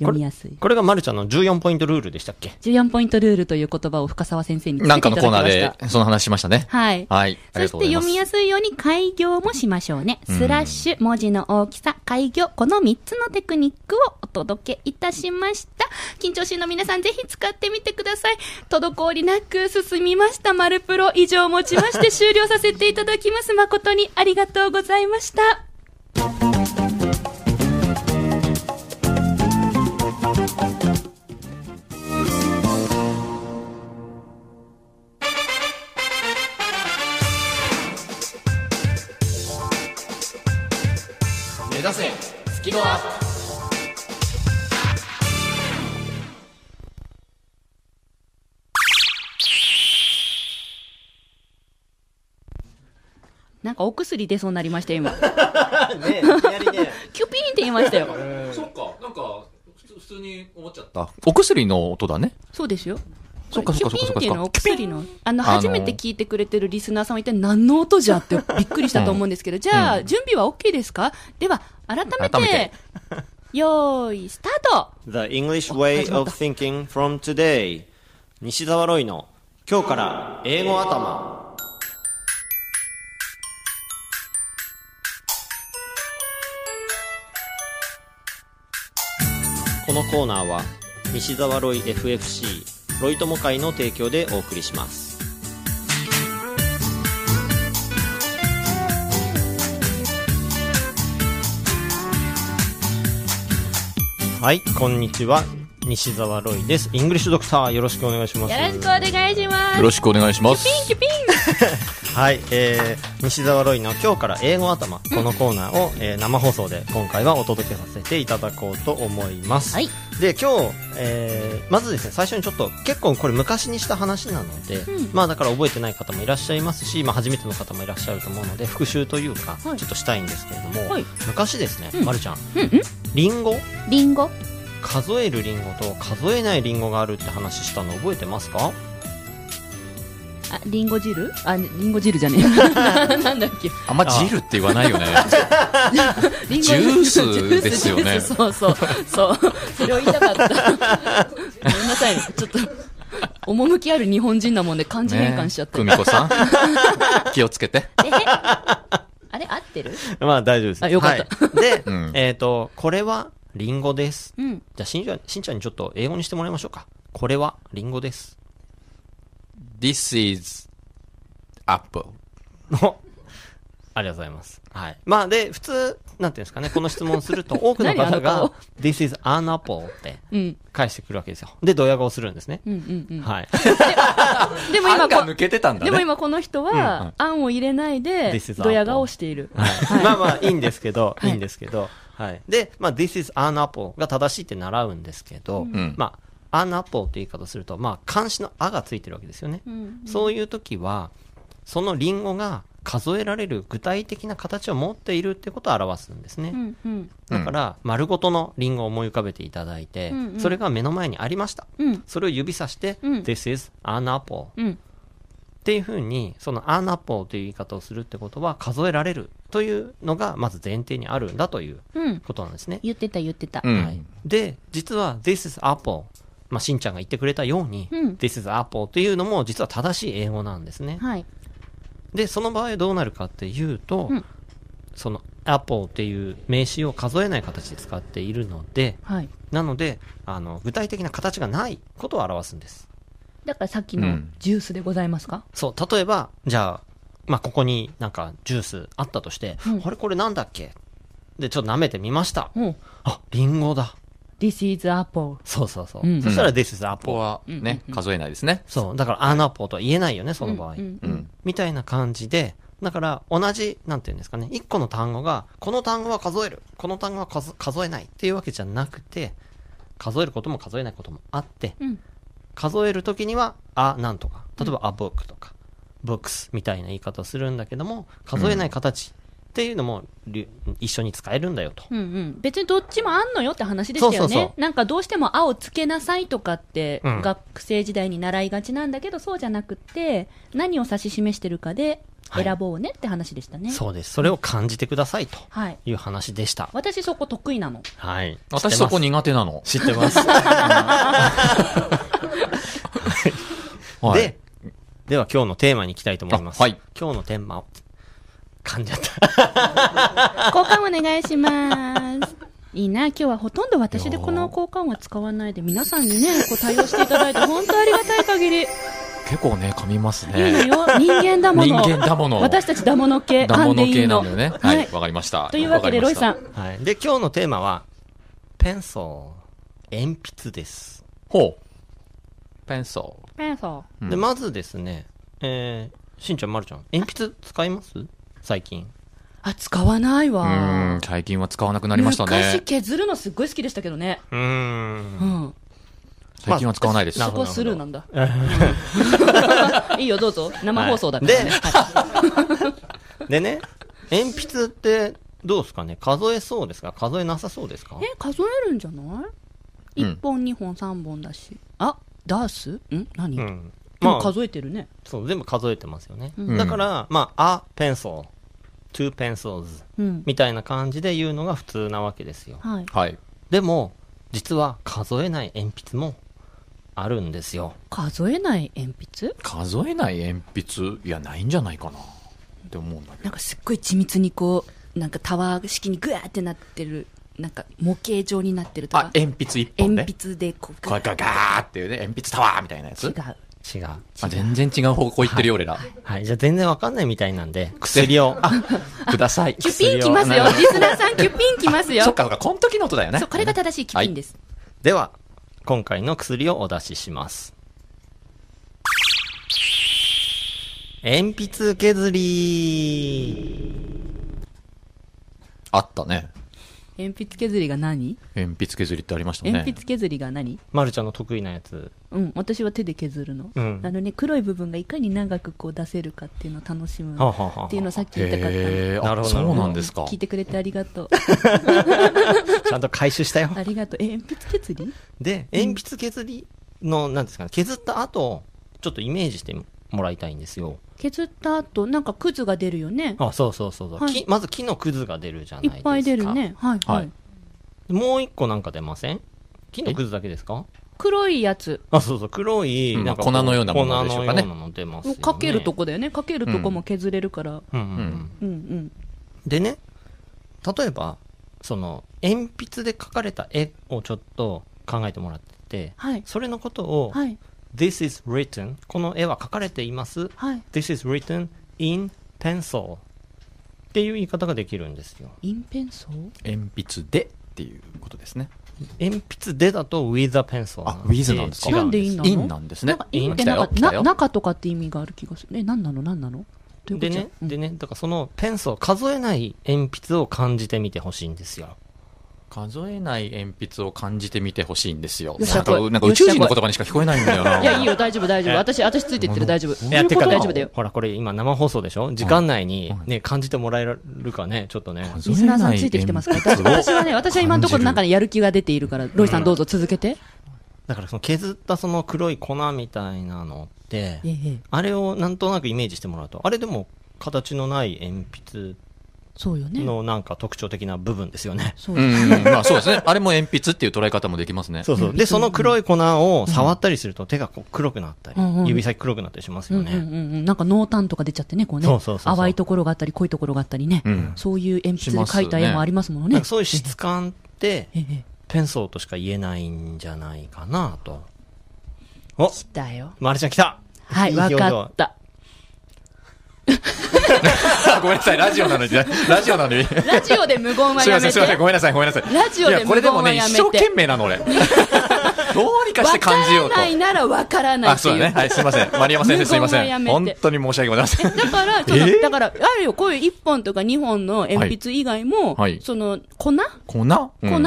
読みやすい。これがまるちゃんの14ポイントルールでしたっけ？14ポイントルールという言葉を深澤先生にないんかただきまのコーナ。ーでその話しましたね。はい。はい。そ。して読みやすいように開業もしましょうね。スラッシュ、文字の大きさ、開業、この3つのテクニックをお届けいたしました。緊張しいの皆さんぜひ使ってみてください。滞りなく進みました。マルプロ以上をもちまして終了させていただきます。誠にありがとうございました。スキドアップ。なんかお薬出そうになりました、今。ねえ、いきなりね。キュピーンって言いましたよ。そっか、なんか、普通に思っちゃった。お薬の音だね。そうですよ。そっかそっかそっかそっかキュピーンっていうのはお薬の、あの、あの初めて聞いてくれてるリスナーさんは一体何の音じゃってびっくりしたと思うんですけど、じゃあ、準備は OK ですか？では、改め改めて。て、よーい、スタート。The English Way of Thinking from Today. 西澤ロイの今日から英語頭。このコーナーは西澤ロイ FFC ロイ友会の提供でお送りしますはいこんにちは。西澤ロイです。イングリッシュドクターよろしくお願いします。よろしくお願いします。よろしくお願いします。キュピン はい、えー、西澤ロイの今日から英語頭、このコーナーを、えー生放送で今回はお届けさせていただこうと思います。はい。で、今日、えー、まずですね、最初にちょっと結構これ昔にした話なので、うん。まあだから覚えてない方もいらっしゃいますし、まあ初めての方もいらっしゃると思うので、復習というか、はい。ちょっとしたいんですけれども、はい。昔ですね、うん。まるちゃん、うんうん。リンゴ？リンゴ？数えるリンゴと数えないリンゴがあるって話したの覚えてますか？あリンゴ汁？あリンゴ汁じゃねえ。なんだっけ？あんま汁って言わないよね。リンゴジュースですよね。ジュースそうそう。そう。それを言いたかった。ごめんなさい。ねちょっと趣ある日本人なもんで漢字変換しちゃった、久美子さん。気をつけて。え？あれ？合ってる？まあ大丈夫です。あよかった。はい。で、うん。えっ、と、これはリンゴです。うん。じゃあ、しんちゃん、しんちゃんにちょっと英語にしてもらいましょうか。これはリンゴです。This is apple. おありがとうございます。はい。まあ、で、普通、なんていうんですかね、この質問すると、多くの方が顔、This is an apple ってうん返してくるわけですよ。で、ドヤ顔するんですね。うんうんうんはい。で も今抜けてたんだね。でも今この人は、あんを入れないでドヤ顔している。はいまあまあ、いいんですけど、はいいいんですけど、はい。で、まあ、this is an apple が正しいって習うんですけど、んまあ、an apple って言い方すると、まあ、漢詞のあがついてるわけですよね。うんそういう時は、そのリンゴが数えられる具体的な形を持っているってことを表すんですね。うんうんだから、丸ごとのリンゴを思い浮かべていただいて、うんうんそれが目の前にありました。うんそれを指さして、うん This is an apple うんっていうふうに、その an apple という言い方をするってことは、数えられるというのが、まず前提にあるんだといううんことなんですね。言ってた言ってた。うんはい、で、実は This is apple。まあ、しんちゃんが言ってくれたように、うん This is apple っていうのも実は正しい英語なんですね。はい。で、その場合どうなるかっていうと、うんその apple っていう名詞を数えない形で使っているので、はい。なので、あの、具体的な形がないことを表すんです。だからさっきのうんジュースでございますか？そう、例えば、じゃあ、まあ、ここになんかジュースあったとして、うんあれこれなんだっけ？で、ちょっと舐めてみました。うん。あ、リンゴだ。This is apple. そうそうそう。うんそしたら This is apple。はね、数えないですね。そう、だからアナポーとは言えないよね、その場合。うんうん。みたいな感じで、だから同じ、なんていうんですかね、一個の単語が、この単語は数える、この単語は数数えないっていうわけじゃなくて、数えることも数えないこともあって、うん。数えるときには、あ、なんとか、例えば、あ、book とか、books みたいな言い方をするんだけども、数えない形っていうのも、り一緒に使えるんだよと。うんうん、別にどっちもあんのよって話でしたよね。そうそうそなんかどうしても青つけなさいとかって、うん学生時代に習いがちなんだけど、そうじゃなくて、何を指し示してるかで選ぼうねって話でしたね。そうです。それを感じてくださいとはい。いう話でした。私そこ得意なの。はい。私そこに苦手なの。知ってます。はいで、では今日のテーマに行きたいと思います。あはい今日のテーマ、噛んじゃった。交換お願いします。いいな、今日はほとんど私でこの交換は使わないで、皆さんにね、こう対応していただいて、本当ありがたい限り。いい結構ね、噛みますのね。よ、人間だもの。人間だもの私たちだもの系、ダモノ系。なんだよね。はい、わかりました。というわけで、ロイさん。。はい。で、今日のテーマは、ペンソー、鉛筆です。ほう。ペンソペンソうんで、まずですね、えー、しんちゃん、まるちゃん、鉛筆使います？最近。あ、使わないわ。最近は使わなくなりました昔ね。削るのすっごい好きでしたけどね。うー。うんん。最近は使わないです。そこなるほどスルーなんだ。いいよ、どうぞ。生放送だから、ね。で、でね、鉛筆って、どうですかね？数えそうですか？数えなさそうですか？え、数えるんじゃない？うん一本、二本、三本だし。あ、ダース？ん？何、うん。でまあ、も数えてるね。そう、全部数えてますよね。うんだから、まあ、a pencil, two pencils うん。みたいな感じで言うのが普通なわけですよ。はい。はい。でも、実は数えない鉛筆もあるんですよ。数えない鉛筆？数えない鉛筆、いや、ないんじゃないかな。って思うんだけど。なんかすっごい緻密にこう、なんかタワー式にグワーってなってる、なんか模型状になってるとあか、、鉛筆一本ね。鉛筆でこう、こうガーガーっていうね、鉛筆タワーみたいなやつ？違う。違う。あ全然違う方向行ってるよ、俺ら。はい、じゃあ全然わかんないみたいなんで、薬を。ください。キュピンきますよ。リスナーさんキュピンきますよ。そっかそっか、この時の音だよね。そう、これが正しいキュピンです。では、今回の薬をお出しします。鉛筆削りあったね。鉛筆削りが何？鉛筆削りってありましたね。鉛筆削りが何？まるちゃんの得意なやつ。うん、私は手で削るの。うんあのね、黒い部分がいかに長くこう出せるかっていうのを楽しむっていうのをさっき言いたかったなるほどそうなんですか？聞いてくれてありがとう。ちゃんと回収したよ。ありがとう。え、鉛筆削り？で、鉛筆削りの、なんですかね、削った後、ちょっとイメージしてもらいたいんですよ。削った後、なんかクズが出るよね。あ、そうそうそうそう、はい木まず木のくずが出るじゃないですか。いっぱい出るね。はい、ははいい。もう一個なんか出ません？木のくずだけですか？黒いやつ。あ、そうそう、黒い、うんなんか粉のようなものでしょうかね粉のようなの出ますよね。かけるとこだよね。かけるとこも削れるから。うんうんうん。うんうん。でね、例えば、その、鉛筆で描かれた絵をちょっと考えてもらってて、はい。それのことを、はい。This is written. この絵は描かれています。はい。This is written in pencil. っていう言い方ができるんですよ。インペンソー鉛筆でっていうことですね。鉛筆でだと with a pencil あ with なんですか？違なんでいいの？です。インなんですね。なんか。インってなんか、中とかって意味がある気がする。え、なんなの？なんなの？どういうこと？でね、でね、だからそのペンソー、数えない鉛筆を感じてみてほしいんですよ。数えない鉛筆を感じてみてほしいんですよ。なんか、こいなんか宇宙人の言葉にしか聞こえないんだよな。いや、いいよ、大丈夫、大丈夫。私、私ついてってる、大丈夫。いや、てか、大丈夫だよ。ほら、これ今生放送でしょ？時間内にね、感じてもらえるかね、ちょっとね。数リスナーさんついてきてますか？ら。私はね、私は今のところなんかね、やる気が出ているから、ロイさんどうぞ続けて。だからその削ったその黒い粉みたいなのってえ、え、あれをなんとなくイメージしてもらうと、あれでも形のない鉛筆そうよね。のなんか特徴的な部分ですよね。そううよね。ん、まあそうですね。あれも鉛筆っていう捉え方もできますね。そうそう。で、その黒い粉を触ったりすると手がこう黒くなったりうんうん、指先黒くなったりしますうんうんうんよね。うん。なんか濃淡とか出ちゃってね、こうね。そうそうそう淡いところがあったり、濃いところがあったりね。うんそういう鉛筆で描いた絵もありますものねなんか。そういう質感って、ええ。ペンソーとしか言えないんじゃないかなと。お来たよ。まるちゃん来たはい、わかった。ごめんなさい、ラジオなのに、ラジオなのに。すラジオで無言はいません、やめて。すいません、ごめんなさい、ごめんなさい。ラジオでいや、これでもね、無言はやめて一生懸命なの、俺。どうにかして感じようとわから。ないならわからないあ。そうだね。はい、すいません。丸山先生すいません。本当に申し訳ございません。だから、そのえー？だから、あるよ、こういう1本とか2本の鉛筆以外も、はいその、粉、粉？粉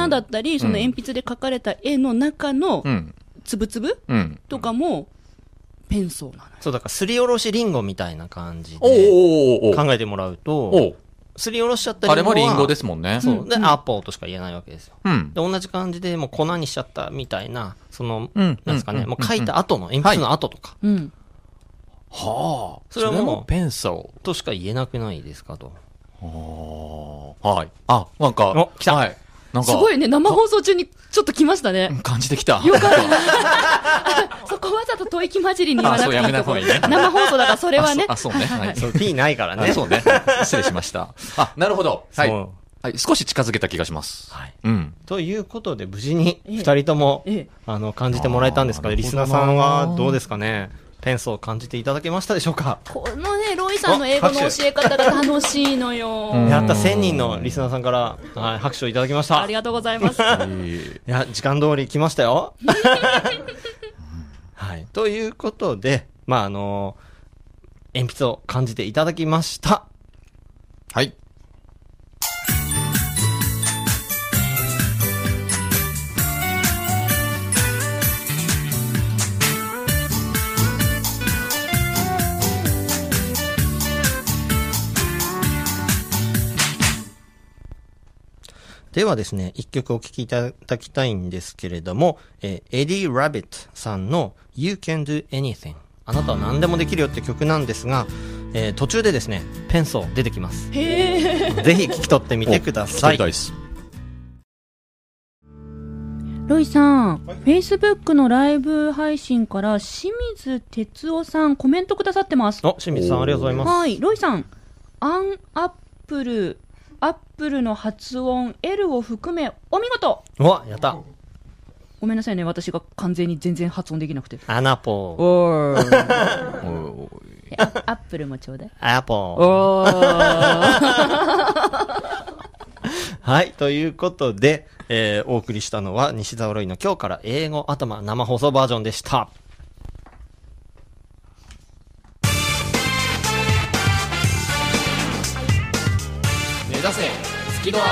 だったり、その鉛筆で描かれた絵の中のう、ん。つぶつぶうん。とかも、ペンソーなのよ。そう、だからすりおろしリンゴみたいな感じで考えてもらうおと、うすりおろしちゃったあ。れもリンゴですもんね。そう。で、アッポーとしか言えないわけですよ。うん。で、同じ感じでもう粉にしちゃったみたいな、その、うんなんですかね、うんもう書いた後の、鉛筆の後とか、うん。はあ。それはもうペンソとしか言えなくないですかと。ー。はい。あ、なんか、お来たはい。なんか、すごいね、生放送中にちょっと来ましたね。感じてきた。よかった。そこわざと吐息混じりに言わなくていいとこあそうやめない方がいいね生放送だからそれはね。あ、そうあそうね。はい。そう、P ないからね。あそうね。失礼しました。あ、なるほど。はい。はい。少し近づけた気がします。はい。うん。ということで、無事にええ二人とも、ええあの、感じてもらえたんですかリスナーさんはどうですかね。ペンソーを感じていただけましたでしょうか？このね、ロイさんの英語の教え方が楽しいのよ。うんやった1000人のリスナーさんから、はい、拍手をいただきました。いありがとうございます。や、時間通り来ましたよ。はい。ということで、まあ、あの鉛筆を感じていただきました。はい。ではですね、一曲お聴きいただきたいんですけれども、えーエディ・ラビットさんの You Can Do Anything あなたは何でもできるよって曲なんですが、えー途中でですね、ペンソー出てきます。ぜひ聞き取ってみてください。聞きたいです。ロイさん、Facebook のライブ配信から清水哲夫さんコメントくださってます。お、清水さんありがとうございます。はい、ロイさん、アンアップル、プルの発音 L を含めお見事うわ、やった。ごめんなさいね、私が完全に全然発音できなくて。アナポー。おー。おーアアップルもちょうだい。アポー。おー。はい。ということで、えーお送りしたのは西澤ロイの今日から英語頭生放送バージョンでした。キドア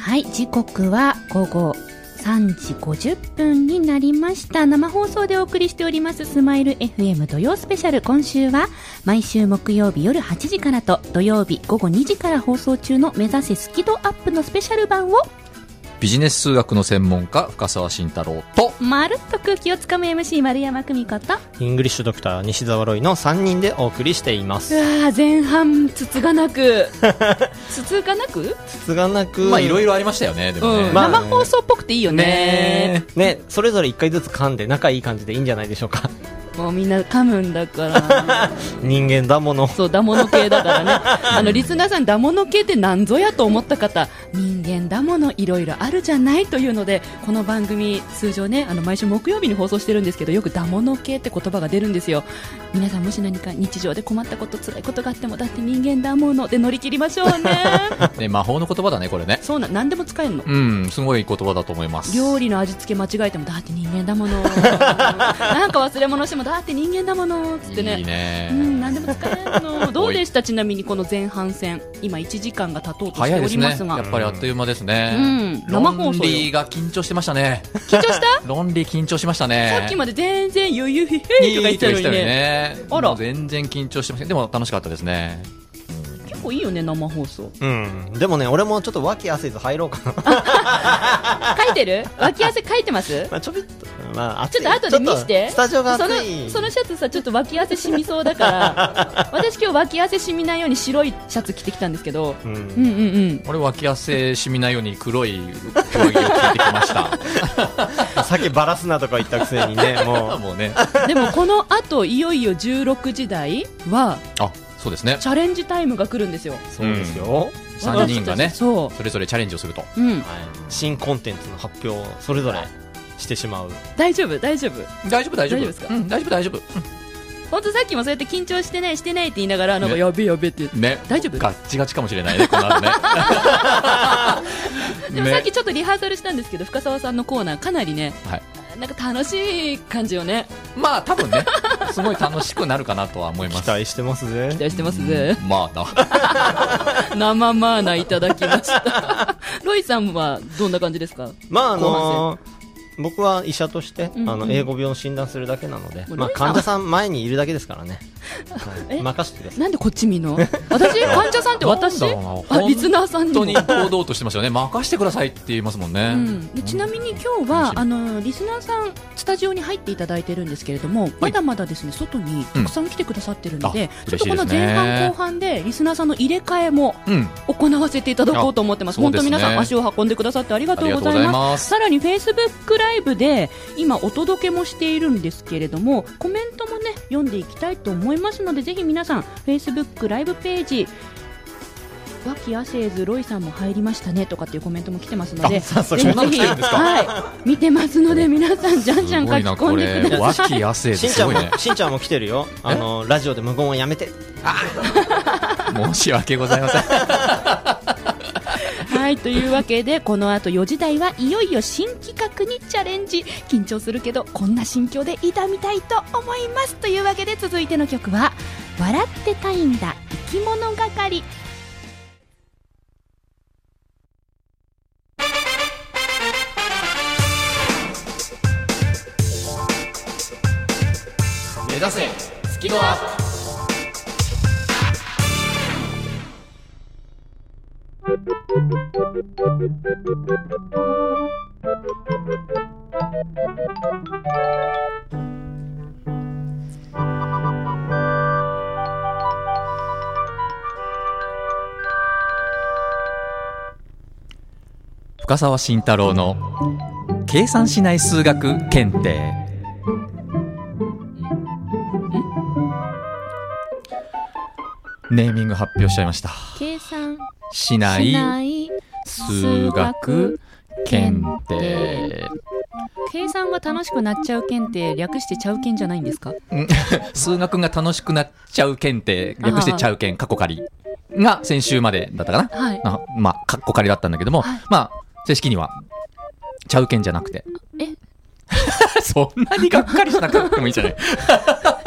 はい、時刻は午後3時50分になりました。生放送でお送りしておりますスマイル FM 土曜スペシャル。今週は毎週木曜日夜8時からと土曜日午後2時から放送中の目指せスキドアップのスペシャル版をビジネス数学の専門家深澤慎太郎と。まるっと空気をつかむ MC 丸山久美子と。イングリッシュドクター西澤ロイの3人でお送りしています。うわー前半 つつがなく。つつがなく、つがなく、まあいろいろありましたよねでもね、うんまあ生放送っぽくていいよね。ね、それぞれ1回ずつ噛んで仲いい感じでいいんじゃないでしょうか。もうみんな噛むんだから 人間だもの。そう、ダモノ系だからね。あの、リスナーさん、ダモノ系って何ぞやと思った方、人間だものいろいろあるじゃないというので、この番組、通常ね、あの、毎週木曜日に放送してるんですけど、よくダモノ系って言葉が出るんですよ。皆さんもし何か日常で困ったこと、辛いことがあっても、だって人間だもので乗り切りましょうね。ね魔法の言葉だねこれねそうなん、何でも使えるの？うんすごい言葉だと思います料理の味付け間違えても、だって人間だもの。なんか忘れ物しても、だって人間だもの。つってね。いいね、うん、何でも使えるの。どうでした？ちなみにこの前半戦。今1時間が経とうとしてお早いですねりますが。やっぱりあっという間ですね、うん生放送よ論理が緊張してましたね緊張した？論理緊張しましたね さっきまで全然ゆゆひへいとか言ってたのにね。ねあら全然緊張してませんでも楽しかったですね結構いいよね、生放送。うん。でもね、俺もちょっと脇汗ず入ろうかな。書いてる？脇汗書いてます？まあちょびっと、まあちょっと後で見して。スタジオがその。そのシャツさ、ちょっと脇汗染みそうだから、私今日脇汗染みないように白いシャツ着てきたんですけど、うんうんうんうん。俺脇汗しみないように黒い上着を着てきました さっきバラすなとか言ったくせにね、もう。もうねでもこの後、いよいよ16時台は、あそうですねチャレンジタイムが来るんですよ。そうですよ。3人がねそそれぞれチャレンジをするとう。うん。はい新コンテンツの発表をそれぞれしてしまう。大丈夫、大丈夫？大丈夫？大丈夫？大丈夫ですか？うん、大丈夫？大丈夫、本当さっきもそうやって緊張してないしてないって言いながらなんかねやべえやべえって言って、ね。大丈夫？ガッチガチかもしれないねこの後ね。でもさっきちょっとリハーサルしたんですけど深澤さんのコーナーかなりねはい。なんか楽しい感じよね。まあ多分ね。すごい楽しくなるかなとは思います。期待してますぜ。期。待してますね、まあな。生マーナいただきました。ロイさんはどんな感じですか？まああのー僕は医者として、うんうん。あの英語病を診断するだけなので、まあ、患者さん前にいるだけですからね、え？はい、任せてください。なんでこっち見んの？私？患者さんって私？あリスナーさんにも。本当に堂々としてますよね。任してくださいって言いますもんね、うん、でちなみに今日楽しみはあのリスナーさんスタジオに入っていただいてるんですけれども、まだまだですね外にたくさん来てくださってるので、うんあちょっとこの前半後半でリスナーさんの入れ替えもうん。行わせていただこうと思ってます。本当皆さん足を運んでくださってありがとうございありがとうございます。ますさらに Facebook ライブで今お届けもしているんですけれども、コメントもね、読んでいきたいと思いますので、ぜひ皆さん Facebook ライブページ、脇亜生図ロイさんも入りましたねとかっていうコメントも来てますので、ぜひそんなの来てるんですか？はい、見てますので皆さんじゃんじゃん書き込んでください。脇汗しんちゃんも、すごいねしんちゃんも来てるよ。あの、ラジオで無言をやめて。申し訳ございませんはい、というわけで、この後4時台はいよいよ新企画にチャレンジ。緊張するけど、こんな心境で挑みたいと思います。というわけで続いての曲は、笑ってたいんだ、生き物係。目指せスキドアップ深沢慎太郎の計算しない数学検定。ネーミング発表しちゃいました。しない。数学検定。計算が楽しくなっちゃう検定、略してちゃうけんじゃないんですか？数学が楽しくなっちゃう検定。略してちゃう検過去仮が先週までだったかな。はい。あまあ、かっこ仮だったんだけども、はい。まあ、正式には、ちゃうけんじゃなくて。え そんなにがっかりしなくてもいいんじゃない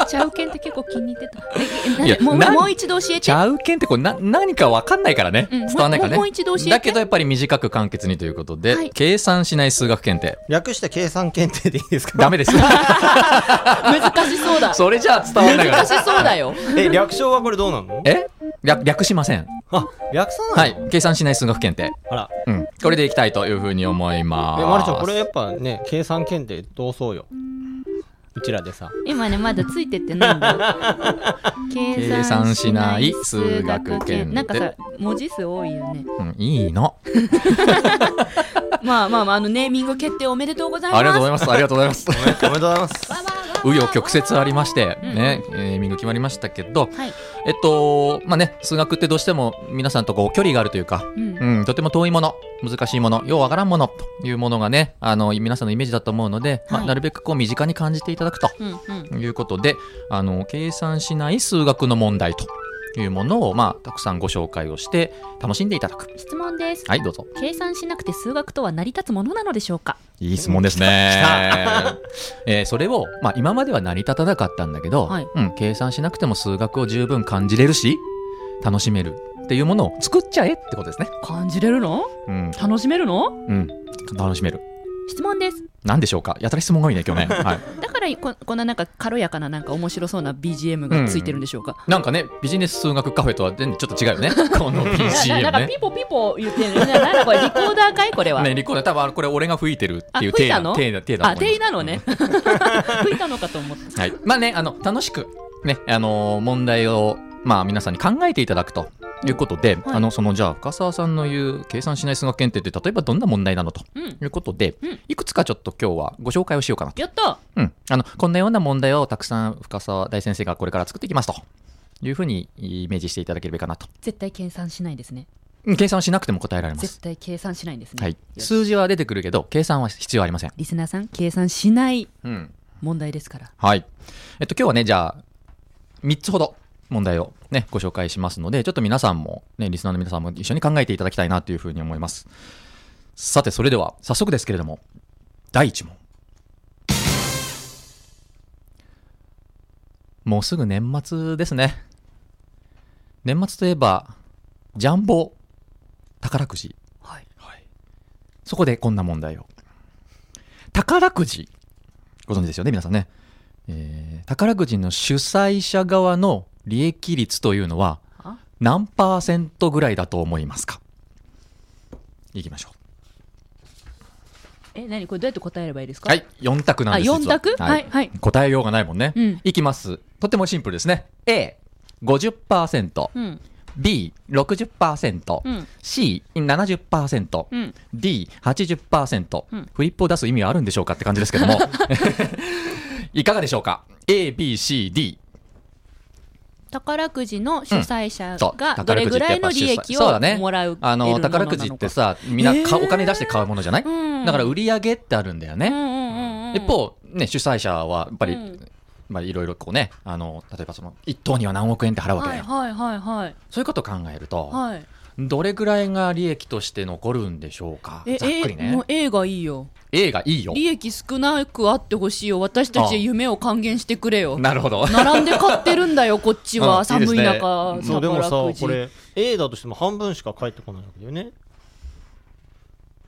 ちゃうけんって結構気に入ってた。ええいやなもうもう一度教えて。ちゃうけんってこれな、何か分かんないからね。うん伝わんないからね。もうもう一度教えてだけどやっぱり短く簡潔にということで、はい計算しない数学検定。略して計算検定でいいですか？ダメです。難しそうだ。それじゃあ伝わんないから。難しそうだよ。え、略称はこれどうなの？え？略略しません。あ、略さはないの？い。計算しない数学検定。あら。うん。これでいきたいというふうに思います。え、まるちゃん、これやっぱね、計算検定どうそうよ。うちらでさ。今ね、まだついてってないんだよ。計算しない数学検定なんかさ、文字数多いよね。うん、いいの。まあまあまあ、あの、ネーミング決定おめでとうございます。ありがとうございます。ありがとうございます。おめでとうございます。紆余曲折ありまして、うんね、ネーミング決まりましたけど、はい。えっと、まあね、数学ってどうしても皆さんとこう距離があるというか、うん。うん、とても遠いもの、難しいもの、ようわからんものというものがね、あの、皆さんのイメージだと思うので、まあ、はいなるべくこう身近に感じていただくとうんうん。いうことで、あの、計算しない数学の問題というものを、まあ、たくさんご紹介をして、楽しんでいただく。質問です。はい、どうぞ。計算しなくて数学とは成り立つものなのでしょうか？いい質問ですね。えーそれを、まあ、今までは成り立たなかったんだけど、はいうん、計算しなくても数学を十分感じれるし、楽しめるっていうものを作っちゃえってことですね。感じれるの？うん、楽しめるの？うん、楽しめる。質問です。なんでしょうか？やたら質問が多いね、今日ね。はい。だからこ、こんななんか軽やかななんか面白そうな BGM がついてるんでしょうか、なんかね、ビジネス数学カフェとは全然ちょっと違うよね。このな BGM ね。なんかピポピポ言ってるね。なんだこれ、リコーダーかいこれは？ね、リコーダー、多分これ俺が吹いてるっていうあ吹いたの？体だ、体だ、あ、と思います。定なのね。吹いたのかと思った。はい。まあね、あの、楽しく、ね、あのー問題を、まあ皆さんに考えていただくということで、はいあの、その、じゃあ、深澤さんの言う、計算しない数学検定って、例えばどんな問題なのとうん。いうことで、うんいくつかちょっと今日はご紹介をしようかなと。やったうん。あの、こんなような問題をたくさん深澤大先生がこれから作っていきますと。いうふうにイメージしていただければいいかなと。絶対計算しないですね。うん計算しなくても答えられます。絶対計算しないんですね。はい。数字は出てくるけど、計算は必要ありません。リスナーさん、計算しないうん。問題ですから。はい。えっと、今日はね、じゃあ、3つほど問題をね、ご紹介しますので、ちょっと皆さんも、ね、リスナーの皆さんも一緒に考えていただきたいなというふうに思います。さて、それでは、早速ですけれども、第1問。もうすぐ年末ですね。年末といえば、ジャンボ宝くじ。はい。そこでこんな問題を。宝くじ。ご存知ですよね、皆さんね。えー宝くじの主催者側の利益率というのはあ？何パーセントぐらいだと思いますか？いきましょえ、何？これどうやって答えればいいですう。か？はい、4択なんですあ四択？実はいはい答えようがないもんね。うんいきます。とてもシンプルですね。A、50%、うん。B、60%、うん。C、70%、うん。D、80%、うんフリップを出す意味はあるんでしょうかって感じですけども。いかがでしょうか ?A、B、C、D。宝くじの主催者がど宝れぐらいの利益をもらうあの、宝くじってさ、みんなか、えー。お金出して買うものじゃない、うん。だから売り上げってあるんだよね。うんうんうんうん、一方、ね、主催者はやっぱり、うん。まあいろいろこうね、あの、例えばその、一等には何億円って払うわけだよ。はいはいはいはい。そういうことを考えると、はいどれぐらいが利益として残るんでしょうか？えざっくりねえもう。A がいいよ A がいいよ。利益少なくあってほしいよ私たちへ夢を還元してくれよなるほど。並んで買ってるんだよ こっちうんいいは寒いですね中うんそう、でもさ、これ、A だとしても半分しか返ってこないわけだよね。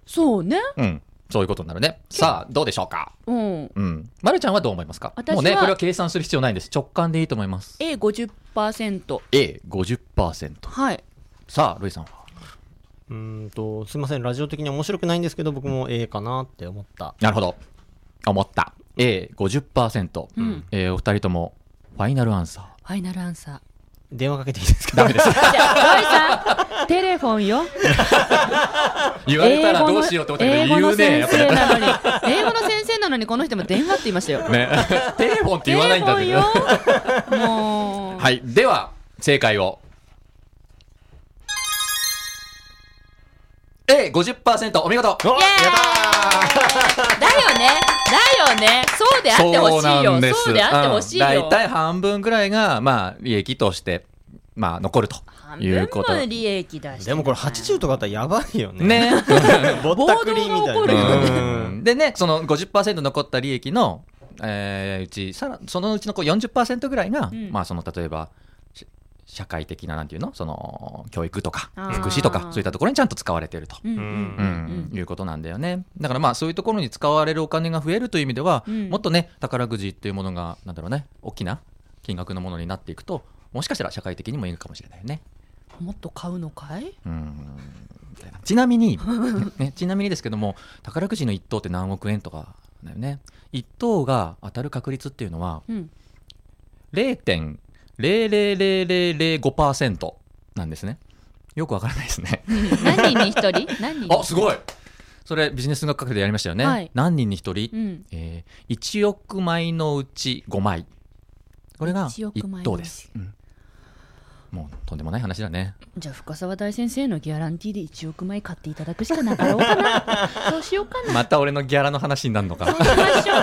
そうねうん。そういうことになるね。さあ、どうでしょうか？うんうん。まるちゃんはどう思いますか？私はもうね、これは計算する必要ないんです。直感でいいと思います。A50% A、50%。はいさあ、ロイさんは？うーんと、すいません、ラジオ的に面白くないんですけど、僕も A かなって思った。なるほど。思った。A、50%。うんえーお二人とも、ファイナルアンサー。ファイナルアンサー電話かけていいですか？ダメです。じゃあロイさんテレフォンよ 言われたらどうしようって思ったけど、英語の言うね。や先っぱ生なのに英語の先生なのにこの人も電話って言いましたよね。ね。テレフォンって言わないんだけど。テレフォンよもうはい。では、正解を。A、50%お見事。おやっイエーイ。だよね。だよね。そうであってほしいよ。そうであってほしいよ、うん。大体半分ぐらいが、まあ、利益として、まあ、残ると半いうこと。利益出してでもこれ80とかあったらやばいよね。ね。ぼったくりみたいな。暴動が起こるようん。でね、その50%残った利益の、えーうちさらそのうちのこう40%ぐらいが、うん。まあ、その例えばし社会的ななんていうの？その教育とか福祉とかそういったところにちゃんと使われてると。うん。うん。うん。いうことなんだよね。だからまあそういうところに使われるお金が増えるという意味では、うん。もっとね宝くじっていうものがなんだろうね大きな金額のものになっていくともしかしたら社会的にもいいかもしれないよね。もっと買うのかい？うん。ちなみに、ね、ちなみにですけども宝くじの1等って何億円とかだよね。1等が当たる確率っていうのはうん0.00005%なんですね。よくわからないですね。何人に一人？何人？にあすごい。それビジネス学科でやりましたよね、はい。何人に1人、うん。えー1億枚のうち5枚。これが1億枚1のうち。等です、うんもうとんでもない話だね。じゃあ深澤大先生のギャランティーで1億枚買っていただくしかなかろうかな。そうしようかな。また俺のギャラの話になるのか。そうしましょ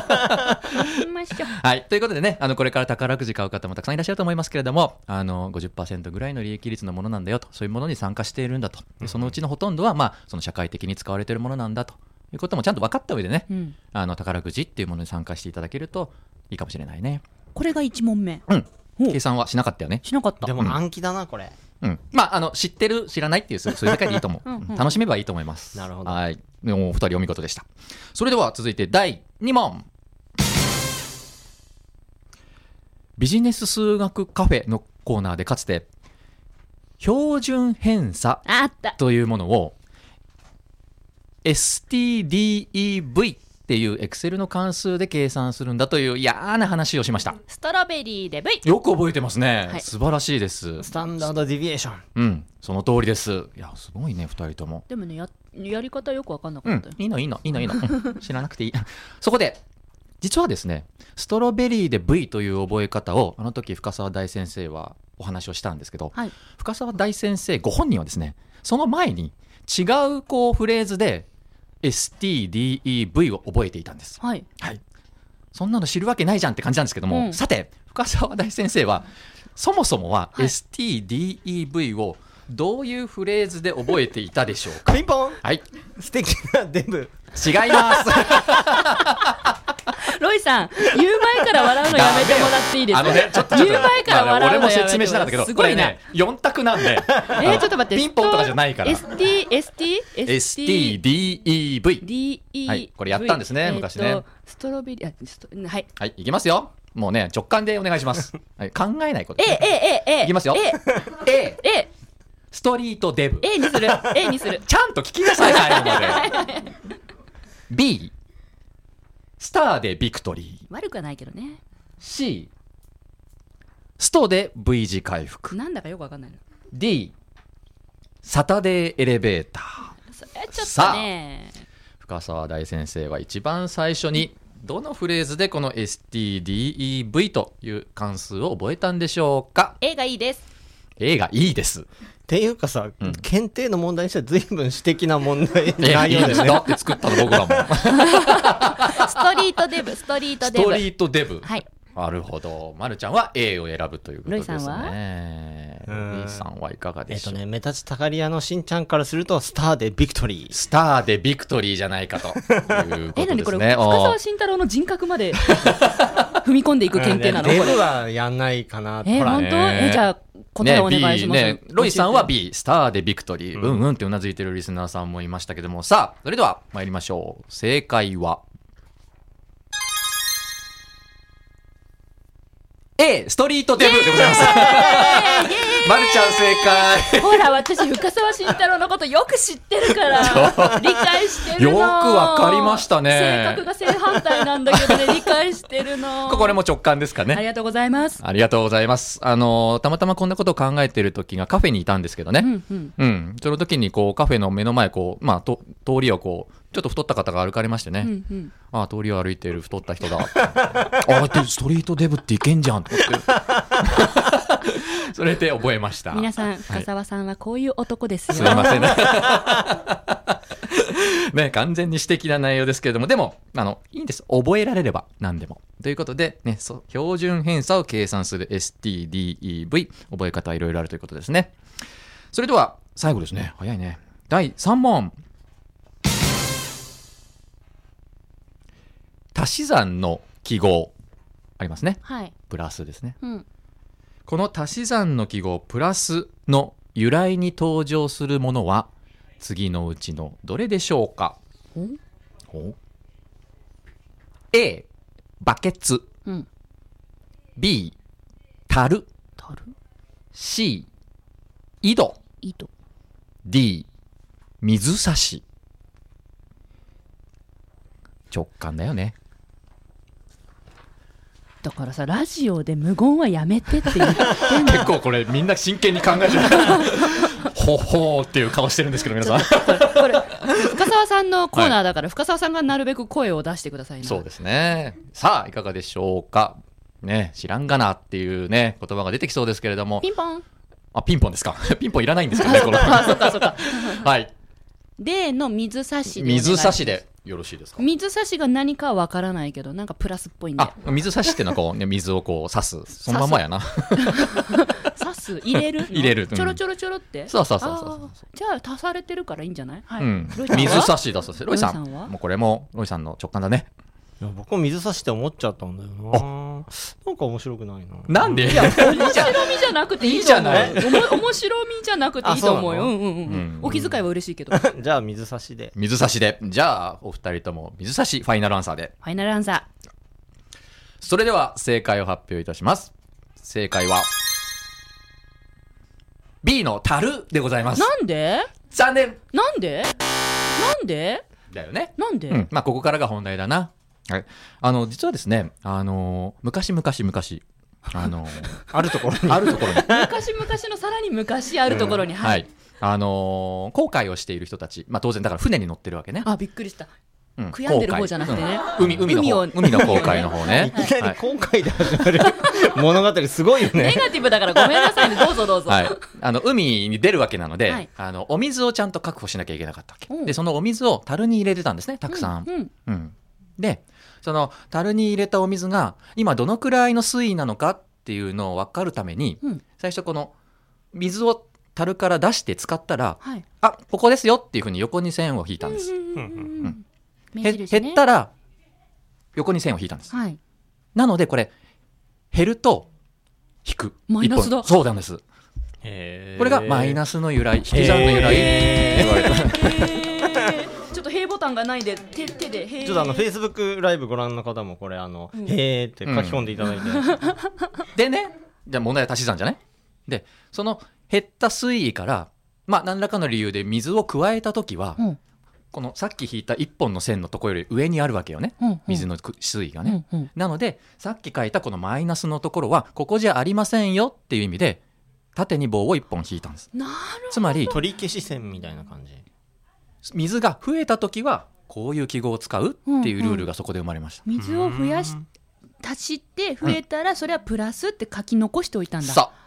う。ましょう。はい。ということでね、あの、これから宝くじ買う方もたくさんいらっしゃると思いますけれども、あの、50%ぐらいの利益率のものなんだよと、そういうものに参加しているんだと。でそのうちのほとんどは、まあ、その社会的に使われているものなんだと。いうこともちゃんと分かった上でね、うん。あの、宝くじっていうものに参加していただけるといいかもしれないね。これが1問目。うん。お計算はしなかったよね。しなかったでも暗記だな、これ。うん。まあ、あの、知ってる、知らないっていう、そうそういう世界でいいと思う。うんうん楽しめばいいと思います。なるほどはい。お二人お見事でした。それでは続いて第2問。ビジネス数学カフェのコーナーでかつて、標準偏差というものを STDEV っていうエクセルの関数で計算するんだという嫌な話をしました。ストロベリーで V よく覚えてますね。はい素晴らしいです。スタンダードディビエーション。うん、その通りです。いや、すごいね、二人とも。でもねややり方よく分かんなうんかったよ、、いいの、いいの、いいの、いいの。う ん知らなくていい。そこで、実はですね、ストロベリーで V という覚え方を、あの時深澤大先生はお話をしたんですけど、はい深澤大先生ご本人はですね、その前に違うこうフレーズで STDEV を覚えていたんです。はいはい。そんなの知るわけないじゃんって感じなんですけども、うんさて、深澤大先生は、そもそもははい STDEV をどういうフレーズで覚えていたでしょうか？ピンポンはい。素敵なデブ。違います。ロイさん言う前から笑うのやめてもらっていいですか？言う前からまあ笑うのやめて俺も説明しなかったけど、すごいな、これね、4択なんで、えー、ちょっと待って ピンポンとかじゃないから。ST ST STDEV。DE はいこれやったんですね昔ね。ストロベリーあストはい。はい、いきますよ。もうね、直感でお願いします。はい、考えないこと。A A A A いきますよ。A A、A ストリートデブ。A にする。A にする。ちゃんと聞きなさい、最後まで。B、スターでビクトリー。悪くはないけどね C、ストで V 字回復。なんだかよくわかんないの D、サタデーエレベーター。それちょっとね深澤大先生は一番最初にどのフレーズでこの STDEV という関数を覚えたんでしょうか？A がいいです A がいいです。っていうかさ、うん検定の問題にしては随分私的な問題 え、内いいです。容ね。だって作ったの僕だも リートデブストリートデブストリートデブ。はいなるほど。まるちゃんは A を選ぶということですね。ロイさんは？うんロイさんはいかがでしょう、えっとね、目立ちたかり屋のしんちゃんからすると、スターでビクトリー。スターでビクトリーじゃないかというこえ、なにこれ、とですね。深澤慎太郎の人格まで 踏み込んでいく検定なの、うんこれ。デブはやんないかな。え、本当？ねえ、じゃあ、答えお願いします。ね B ね、ロイさんは B、スターでビクトリー。うんうんうんってうなずいてるリスナーさんもいましたけども、さあ、それでは参りましょう。正解は、A、ストリートデブでございます。まるちゃん正解。ほら、私、深澤慎太郎のことよく知ってるから、理解してるの。よくわかりましたね性格が正反対なんだけどね、理解してるの。これも直感ですかね。ありがとうございます。ありがとうございます。あの、たまたまこんなことを考えてる時がカフェにいたんですけどね。うんうん。うん。その時にこうカフェの目の前こう、まあ、と通りをこう、ちょっと太った方が歩かれましてね。うんうん。ああ、通りを歩いている太った人だ。ああ、でストリートデブっていけんじゃんと思って。それで覚えました。皆さん、はい深澤さんはこういう男ですすいよ。ませんね。ね、完全に私的な内容ですけれども、でも、あの、いいんです。覚えられれば何でも。ということで、ね、そう標準偏差を計算する STDEV、覚え方はいろいろあるということですね。それでは、最後ですね。早いね。第3問。足し算の記号ありますね。はい。プラスですね。うん。この足し算の記号プラスの由来に登場するものは次のうちのどれでしょうか？お？A バケツ。うん。B 樽。たる C 井戸。井戸。D 水差し直感だよね。だからさ、ラジオで無言はやめてって言って。結構これみんな真剣に考えてるほほーっていう顔してるんですけど皆さん。これ、深澤さんのコーナーだから、深澤さんがなるべく声を出してくださいな。そうですね。さあいかがでしょうか。ね知らんがなっていうね言葉が出てきそうですけれども。ピンポン。あピンポンですか。ピンポンいらないんですけどねこの。はい。例の水差しで水差しでよろしいですか？水差しが何かはわからないけど、なんかプラスっぽいんで。あ。水差しっていうのはこう、ね、水をこう刺す。そのままやな。刺す？入れる？の 入れる。うん。ちょろちょろちょろって？そうそうそうそうじゃあ足されてるからいいんじゃない？はい、うん水差しだそうです。ロイさん。ロイさんは？もうこれもロイさんの直感だねいや僕も水差して思っちゃったんだよな。なんか面白くないな。なんで？面白みじゃなくていいじゃない。おも面白みじゃなくていいと思うよ。あうんうんうん、うん。お気遣いは嬉しいけど。フ じゃあ水差しで。水差しで。じゃあお二人とも水差しファイナルアンサーで。ァイナルアンサそれでは正解を発表いたします。正解は B の樽でございます。ーなんで？残念。なんで？なんで？だよね。なんで、うん。まあここからが本題だなはい。あの実はですねあの昔々昔あの あるところに。あるところに。昔々のさらに昔あるところに、は。い。あのー航海をしている人たち、まあ当然だから船に乗ってるわけね。あびっくりした。うん。悔やんでる方じゃなくてね。うん。海、海の方、海を。海の航海の方ね。い。きなはいり今回で始まる物語すごいよネね。ガティブだからごめんなさいねどうぞどうぞ、はい。あの、海に出るわけなので、はい。あの、お水をちゃんと確保しなきゃいけなかったわけ。う。んで、そのお水を樽に入れてたんですね、たくさん。うんうん。うん。で、その樽に入れたお水が、今どのくらいの水位なのかっていうのを分かるために、うん。最初この、水を樽から出して使ったら、はい。あ、ここですよっていうふうに横に線を引いたんです。減ったら横に線を引いたんです。はい。なのでこれ減ると引く。マイナスだ。そうなんです。これがマイナスの由来、引き算の由来。って言われた。へーちょっと平ボタンがないん。で手手でへー。ちょっとあのフェイスブックライブご覧の方もこれあの、うん。へーって書き込んでいただいて、でね、じゃあ問題は足し算じゃないで、その減った水位から、まあ何らかの理由で水を加えたときは、うん。このさっき引いた一本の線のところより上にあるわけよね。うんうん。水のく水位がね。うんうん。なので、さっき書いたこのマイナスのところは、ここじゃありませんよっていう意味で、縦に棒を一本引いたんです。なるつまり、取り消し線みたいな感じ水が増えた時はこういう記号を使うっていうルールがそこで生まれました、水を増やし足して増えたらそれはプラスって書き残しておいたんだ、さあ。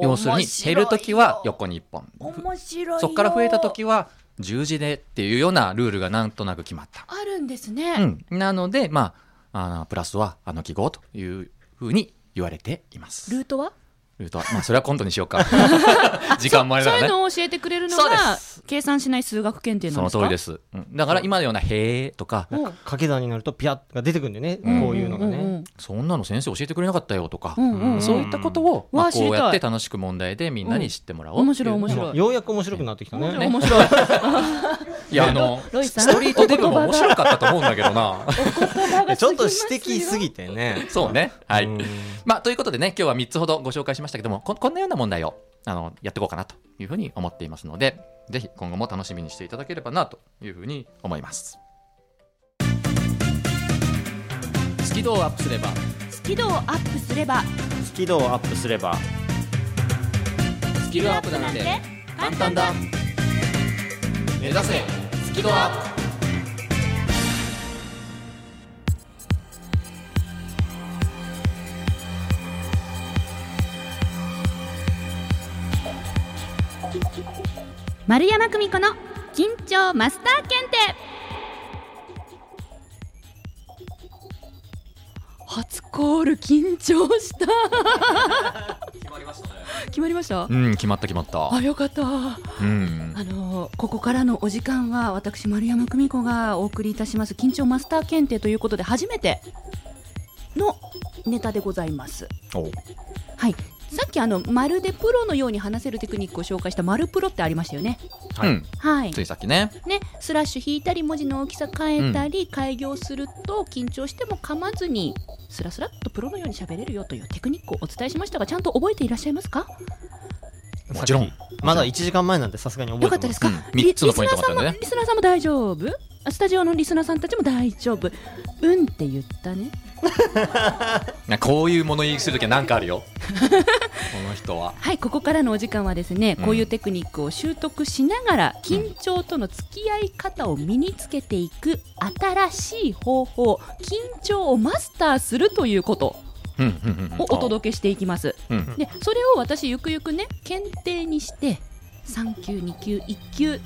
要するに減る時は横に1本。面白いよ。そこから増えた時は十字でっていうようなルールがなんとなく決まった、あるんですね、うん、なのでまああープラスはあの記号というふうに言われています。ルートは？ルートはまあそれは今度にしようか。時間もあれだそうからねいうのを教えてくれるのがす。計算しない数学検定なんですか？その通りです、うん、だから今のような「へーとかうん。掛け算になるとピャッが出てくるんでね、うん。こういうのがね、んん「そんなの先生教えてくれなかったよ」とか、うんうんうんそういったことを、まあ、こうやって楽しく問題でみんなに知ってもらおう面っていう。白い面白い。ようやく面白くなってきたね。面白い。い。いやあのストリートデブも面白かったと思うんだけどな。ちょっと指摘すぎてね。そうね。はい、うん。まあということでね今日は3つほどご紹介しましたけどもここんなような問題をあのやっていこうかなというふうに思っていますのでぜひ今後も楽しみにしていただければなというふうに思います。スキルをアップすれば。スキルをアップすれば。スキルをアップすれば。スキルアップなんて簡単だ。目指せスキルアップ丸山久美子の緊張マスター検定。初コール緊張した。決まりましたね。決まりました？うん決まった決まった。あよかった。うん。あのここからのお時間は私丸山久美子がお送りいたします。緊張マスター検定ということで初めてのネタでございます。お。はいさっきあのまるでプロのように話せるテクニックを紹介した「丸プロ」ってありましたよね。はい。うん。はい。ついさっきね。ね、スラッシュ引いたり文字の大きさ変えたり、開業すると緊張しても噛まずにスラスラっとプロのように喋れるよというテクニックをお伝えしましたがちゃんと覚えていらっしゃいますか？もちろん。まだ1時間前なんでさすがに覚えてますよかったですか、うん。つのポイントがあったんでね。リスナーさんもリスナーさんも大丈夫？あスタジオのリスナーさんたちも大丈夫。うんって言ったね。な こういう物言いするときは何かあるよ？この人は。はいここからのお時間はですね、うん。こういうテクニックを習得しながら緊張との付き合い方を身につけていく新しい方法緊張をマスターするということ。うんうんうんをお届けしていきます。うん。でそれを私ゆくゆくね検定にして3級2級1級っ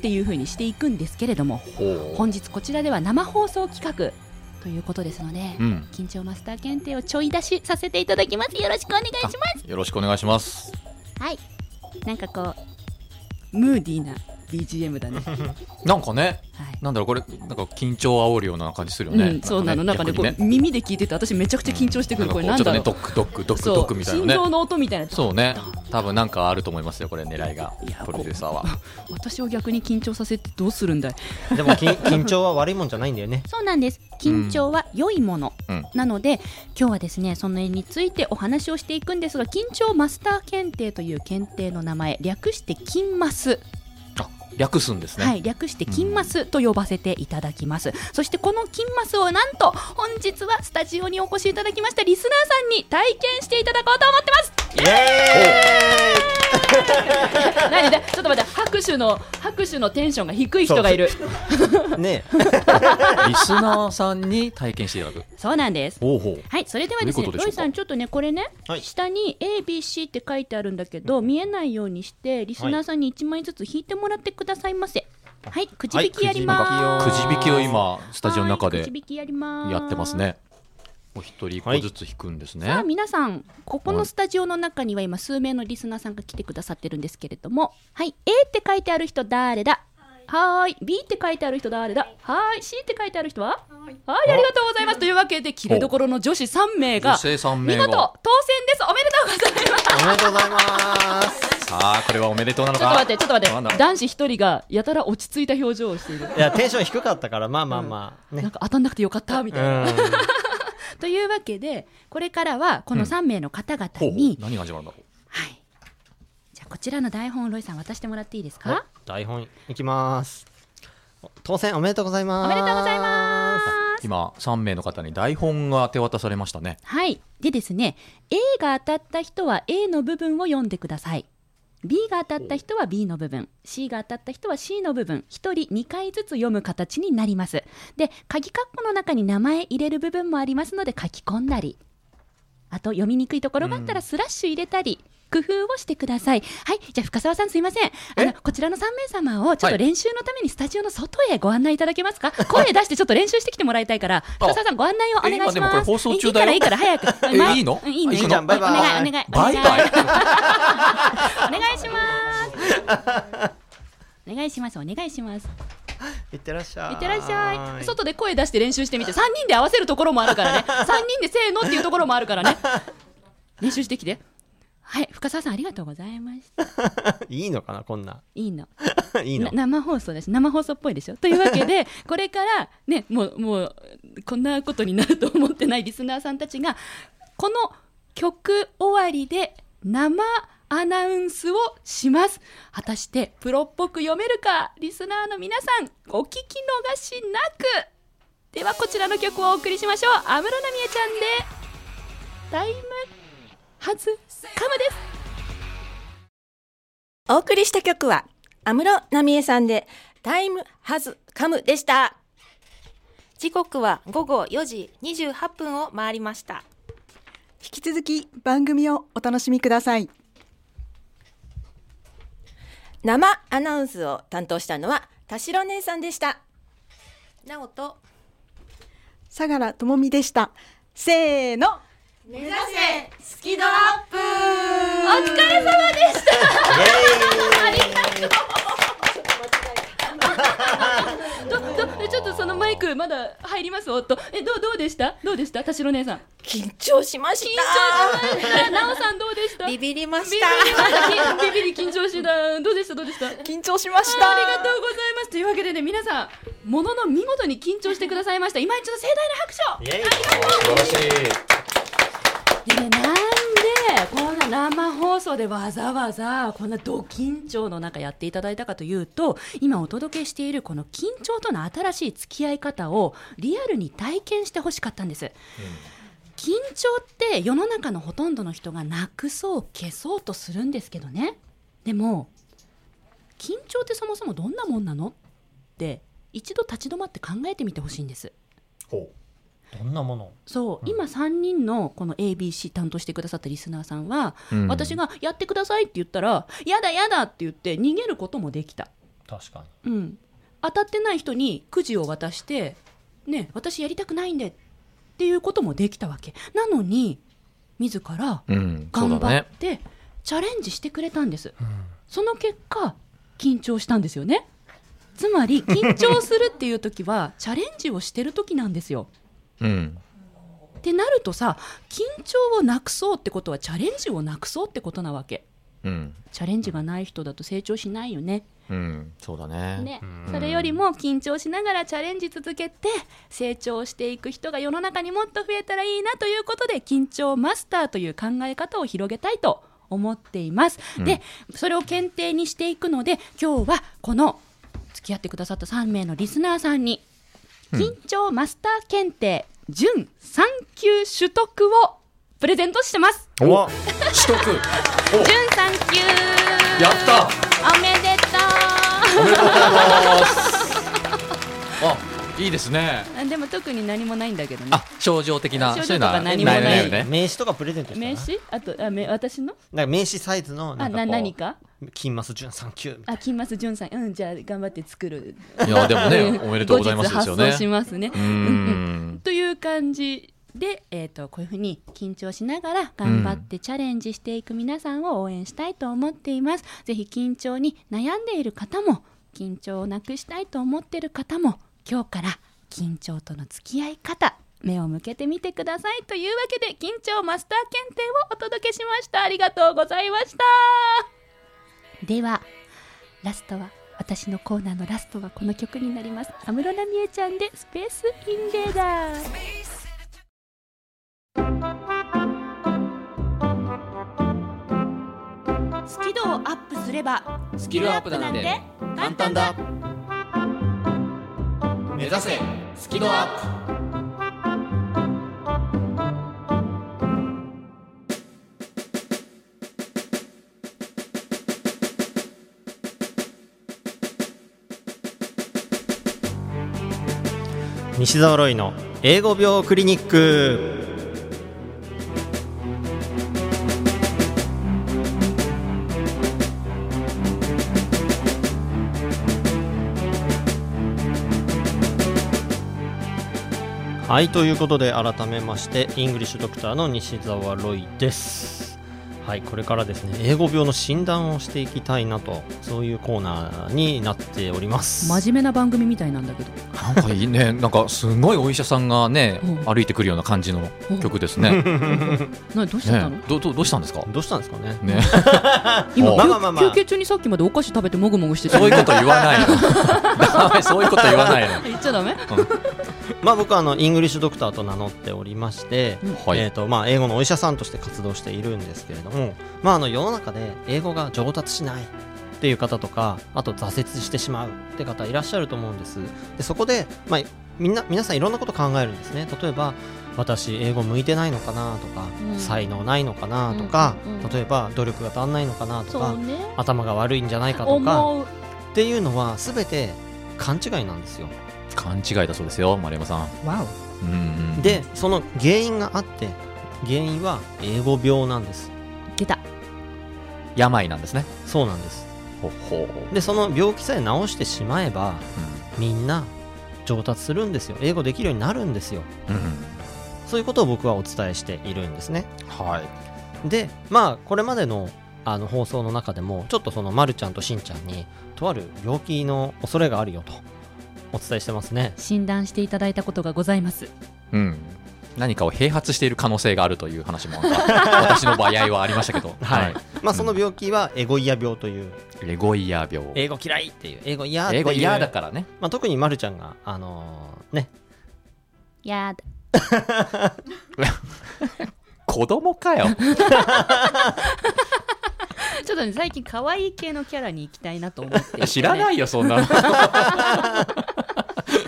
ていう風にしていくんですけれどもほ本日こちらでは生放送企画ということですので、ううん。緊張マスター検定をちょい出しさせていただきます。よろしくお願いします。よろしくお願いします。はい。なんかこうムーディーな BGM だ ね、はいなんかねなんだろうこれなんか緊張を煽るような感じするよね、うん、そうなの。なんかねこ逆う耳で聞いてて私めちゃくちゃ緊張してくる、これなんだろう。ちょっとねドックドックドックドックみたいなね。心臓の音みたいな。そうね。多分なんかあると思いますよこれ狙いが。いやプロデューサーは。私を逆に緊張させてどうするんだ。いでもき 緊張は悪いもんじゃないんだよね。そうなんです。緊張は良いもの、うん。なので今日はですねその絵についてお話をしていくんですが緊張マスター検定という検定の名前略して金マス。あ略すんですね、はい、略して金マスと呼ばせていただきます、そしてこの金マスをなんと本日はスタジオにお越しいただきましたリスナーさんに体験していただこうと思ってます。イエ何で？ちょっと待って拍手の拍手のテンションが低い人がいる。ーイね。リスナーさんに体験していただく。そうなんです。ほうほう。はい、それではですね、ロイさん、ちょっとね、これね、はい。下に A、B、C って書いてあるんだけど、見えないようにして、リスナーさんに1枚ずつ引いてもらってくださいませ。はい、くじ引きやります。くじ引きを今スタジオの中ではいくじ引きやります。やってます。ね。お一人一個ずつ引くんですね、さあ皆さんここのスタジオの中には今数名のリスナーさんが来てくださってるんですけれども。はい A って書いてある人誰だ？はーい。B って書いてある人誰だ？はーい。C って書いてある人は？はい。ありがとうございます。というわけで切れどころの女子3名が女性3見事当選です。おめでとうございます。おめでとうございます。さあこれはおめでとうなのか？ちょっと待ってちょっと待って。男子1人がやたら落ち着いた表情をしている。いやテンション低かったからまあまあまあね。なんか当たんなくてよかったみたいな、うん。というわけでこれからはこの3名の方々ほうほうに、何が始まるんだろはい。じゃあこちらの台本をロイさん渡してもらっていいですか、はい。台本いきます当選おめでとうございます。おめでとうございます。う今3名の方に台本が手渡されましたね。はい。でですね A が当たった人は A の部分を読んでください。B が当たった人は B の部分。C が当たった人は C の部分。1人2回ずつ読む形になります。で鍵括弧の中に名前入れる部分もありますので書き込んだり。あと読みにくいところがあったらスラッシュ入れたり、工夫をしてください。はい。じゃあ、深澤さんすいません。あの、こちらの3名様をちょっと練習のためにスタジオの外へご案内いただけますか、声出してちょっと練習してきてもらいたいから、深澤さんご案内をお願いします。え？今でもこれ放送中だよいいから、いいから、早く。いいの？うんいいのいいの？じゃんバイバイお願い、お願い。バイバイ お願いします。お願いします、お願いします。いってらっしゃいいってらっしゃい。外で声出して練習してみて、3人で合わせるところもあるからね。3人でせーのっていうところもあるからね。練習してきて。はい、深澤さんありがとうございました。いいのかなこんないいの。いいのな生放送だし、生放送っぽいでしょ。というわけで、これからね、もう、もう、こんなことになると思ってないリスナーさんたちが、この曲終わりで生アナウンスをします。果たして、プロっぽく読めるか、リスナーの皆さん、お聞き逃しなく。では、こちらの曲をお送りしましょう。安室奈美恵ちゃんで、タイムハズカムです。お送りした曲は、安室奈美恵さんで、タイムハズカムでした。時刻は午後4時28分を回りました。引き続き番組をお楽しみください。生アナウンスを担当したのは、田代姉さんでした。なおと、相良智美でした。せーの。目指せスキドアップお疲れ様でした。どどえちょっとそのマイクまだ入ります？おっとえどうどうでした？どうでした？田代姉さん緊張しまし緊た。張しました。なおさんどうでした？ビビりました。りビビり緊張した。どうでした？どうでした？緊張しました。ありがとうございます。というわけでね、皆さん、ものの見事に緊張してくださいました。今一度盛大な拍手をイエイ素晴らしいでね、なんでこんな生放送でわざわざこんなド緊張の中やっていただいたかというと今お届けしているこの緊張との新しい付き合い方をリアルに体験してほしかったんです、緊張って世の中のほとんどの人がなくそう消そうとするんですけどね。でも緊張ってそもそもどんなもんなの？って一度立ち止まって考えてみてほしいんです。どんなもの？そう、今3人のこの ABC 担当してくださったリスナーさんは、うん私がやってくださいって言ったら、やだやだって言って逃げることもできた。確かうん、当たってない人にくじを渡して、ね、私やりたくないんでっていうこともできたわけ。なのに、自ら頑張ってチャレンジしてくれたんです。その結果、緊張したんですよね。つまり、緊張するっていう時は、チャレンジをしてる時なんですよ。うん。ってなるとさ緊張をなくそうってことはチャレンジをなくそうってことなわけ。うん。チャレンジがない人だと成長しないよね。うん。そうだね。ねそれよりも緊張しながらチャレンジ続けて成長していく人が世の中にもっと増えたらいいなということで緊張マスターという考え方を広げたいと思っています、でそれを検定にしていくので今日はこの付き合ってくださった3名のリスナーさんに緊張マスター検定準3級取得をプレゼントしてます。お取得準3級やった。おめでとおめでとうございます。あいいですね。うでも特に何もないんだけどね。あ症状的な症状とか何もないない。よね。名刺とかプレゼントしたら？名刺？あとあめ私の？なんか名刺サイズのなあなんかこう何か？金マス純3級みたいあ金マス潤さん。うんじゃあ頑張って作る。いやでもねおめでとうございますですよね。後日発送しますね。うーん。という感じで、えー、とこういうふうに緊張しながら頑張ってチャレンジしていく皆さんを応援したいと思っています。ぜひ緊張に悩んでいる方も緊張をなくしたいと思っている方も今日から緊張との付き合い方目を向けてみてくださいというわけで緊張マスター検定をお届けしました。ありがとうございました。ではラストは私のコーナーのラストはこの曲になります。安室奈美恵ちゃんでスペースインベーダー。スキルアップすればスキルアップなんて簡単だ。目指せスキドアップ。西澤ロイの英語病クリニック。はいということで改めましてイングリッシュドクターの西澤ロイです。はいこれからですね英語病の診断をしていきたいなとそういうコーナーになっております。真面目な番組みたいなんだけど。なんかいいね。なんかすごいお医者さんがねうん。歩いてくるような感じの曲ですね。などうしちゃったの、ねどどどうしたんですか？どうしたんですかね？ね。今、おまあまあまあまあ。休憩中にさっきまでお菓子食べてもぐもぐしてたそういうこと言わないそういうこと言わないの。言っちゃダメ？まあ僕はあのイングリッシュドクターと名乗っておりまして、はい。えーとまあ、英語のお医者さんとして活動しているんですけれども、まあ、あの世の中で英語が上達しないっていう方とかあと挫折してしまうって方いらっしゃると思うんです。でそこで、まあ、みんな皆さんいろんなこと考えるんですね。例えば私英語向いてないのかなとか、うん。才能ないのかなとか、うんうんうん。例えば努力が足んないのかなとか、ね。頭が悪いんじゃないかとかっていうのは全て勘違いなんですよ勘違いだそうですよ丸山さん。わうんうんでその原因があって原因は英語病なんです。お出た。病なんですね。そうなんです。ほほう。でその病気さえ治してしまえばみんな上達するんですよ。英語できるようになるんですよ。うんうん。そういうことを僕はお伝えしているんですね。はい。でまあこれまでのあの放送の中でもちょっとそのまるちゃんとしんちゃんにとある病気の恐れがあるよとお伝えしてますね。診断していただいたことがございます。うん。何かを併発している可能性があるという話も 私の場合はありましたけど、はい。まあ、その病気はエゴイヤ病という、レゴイヤ病。英語嫌い。っていう、英語嫌っていう。英語嫌だからね。まあ、特にまるちゃんが、あのーね、やだ。子供かよ。ちょっとね最近可愛い系のキャラに行きたいなと思っていて知らないよそんなの。あ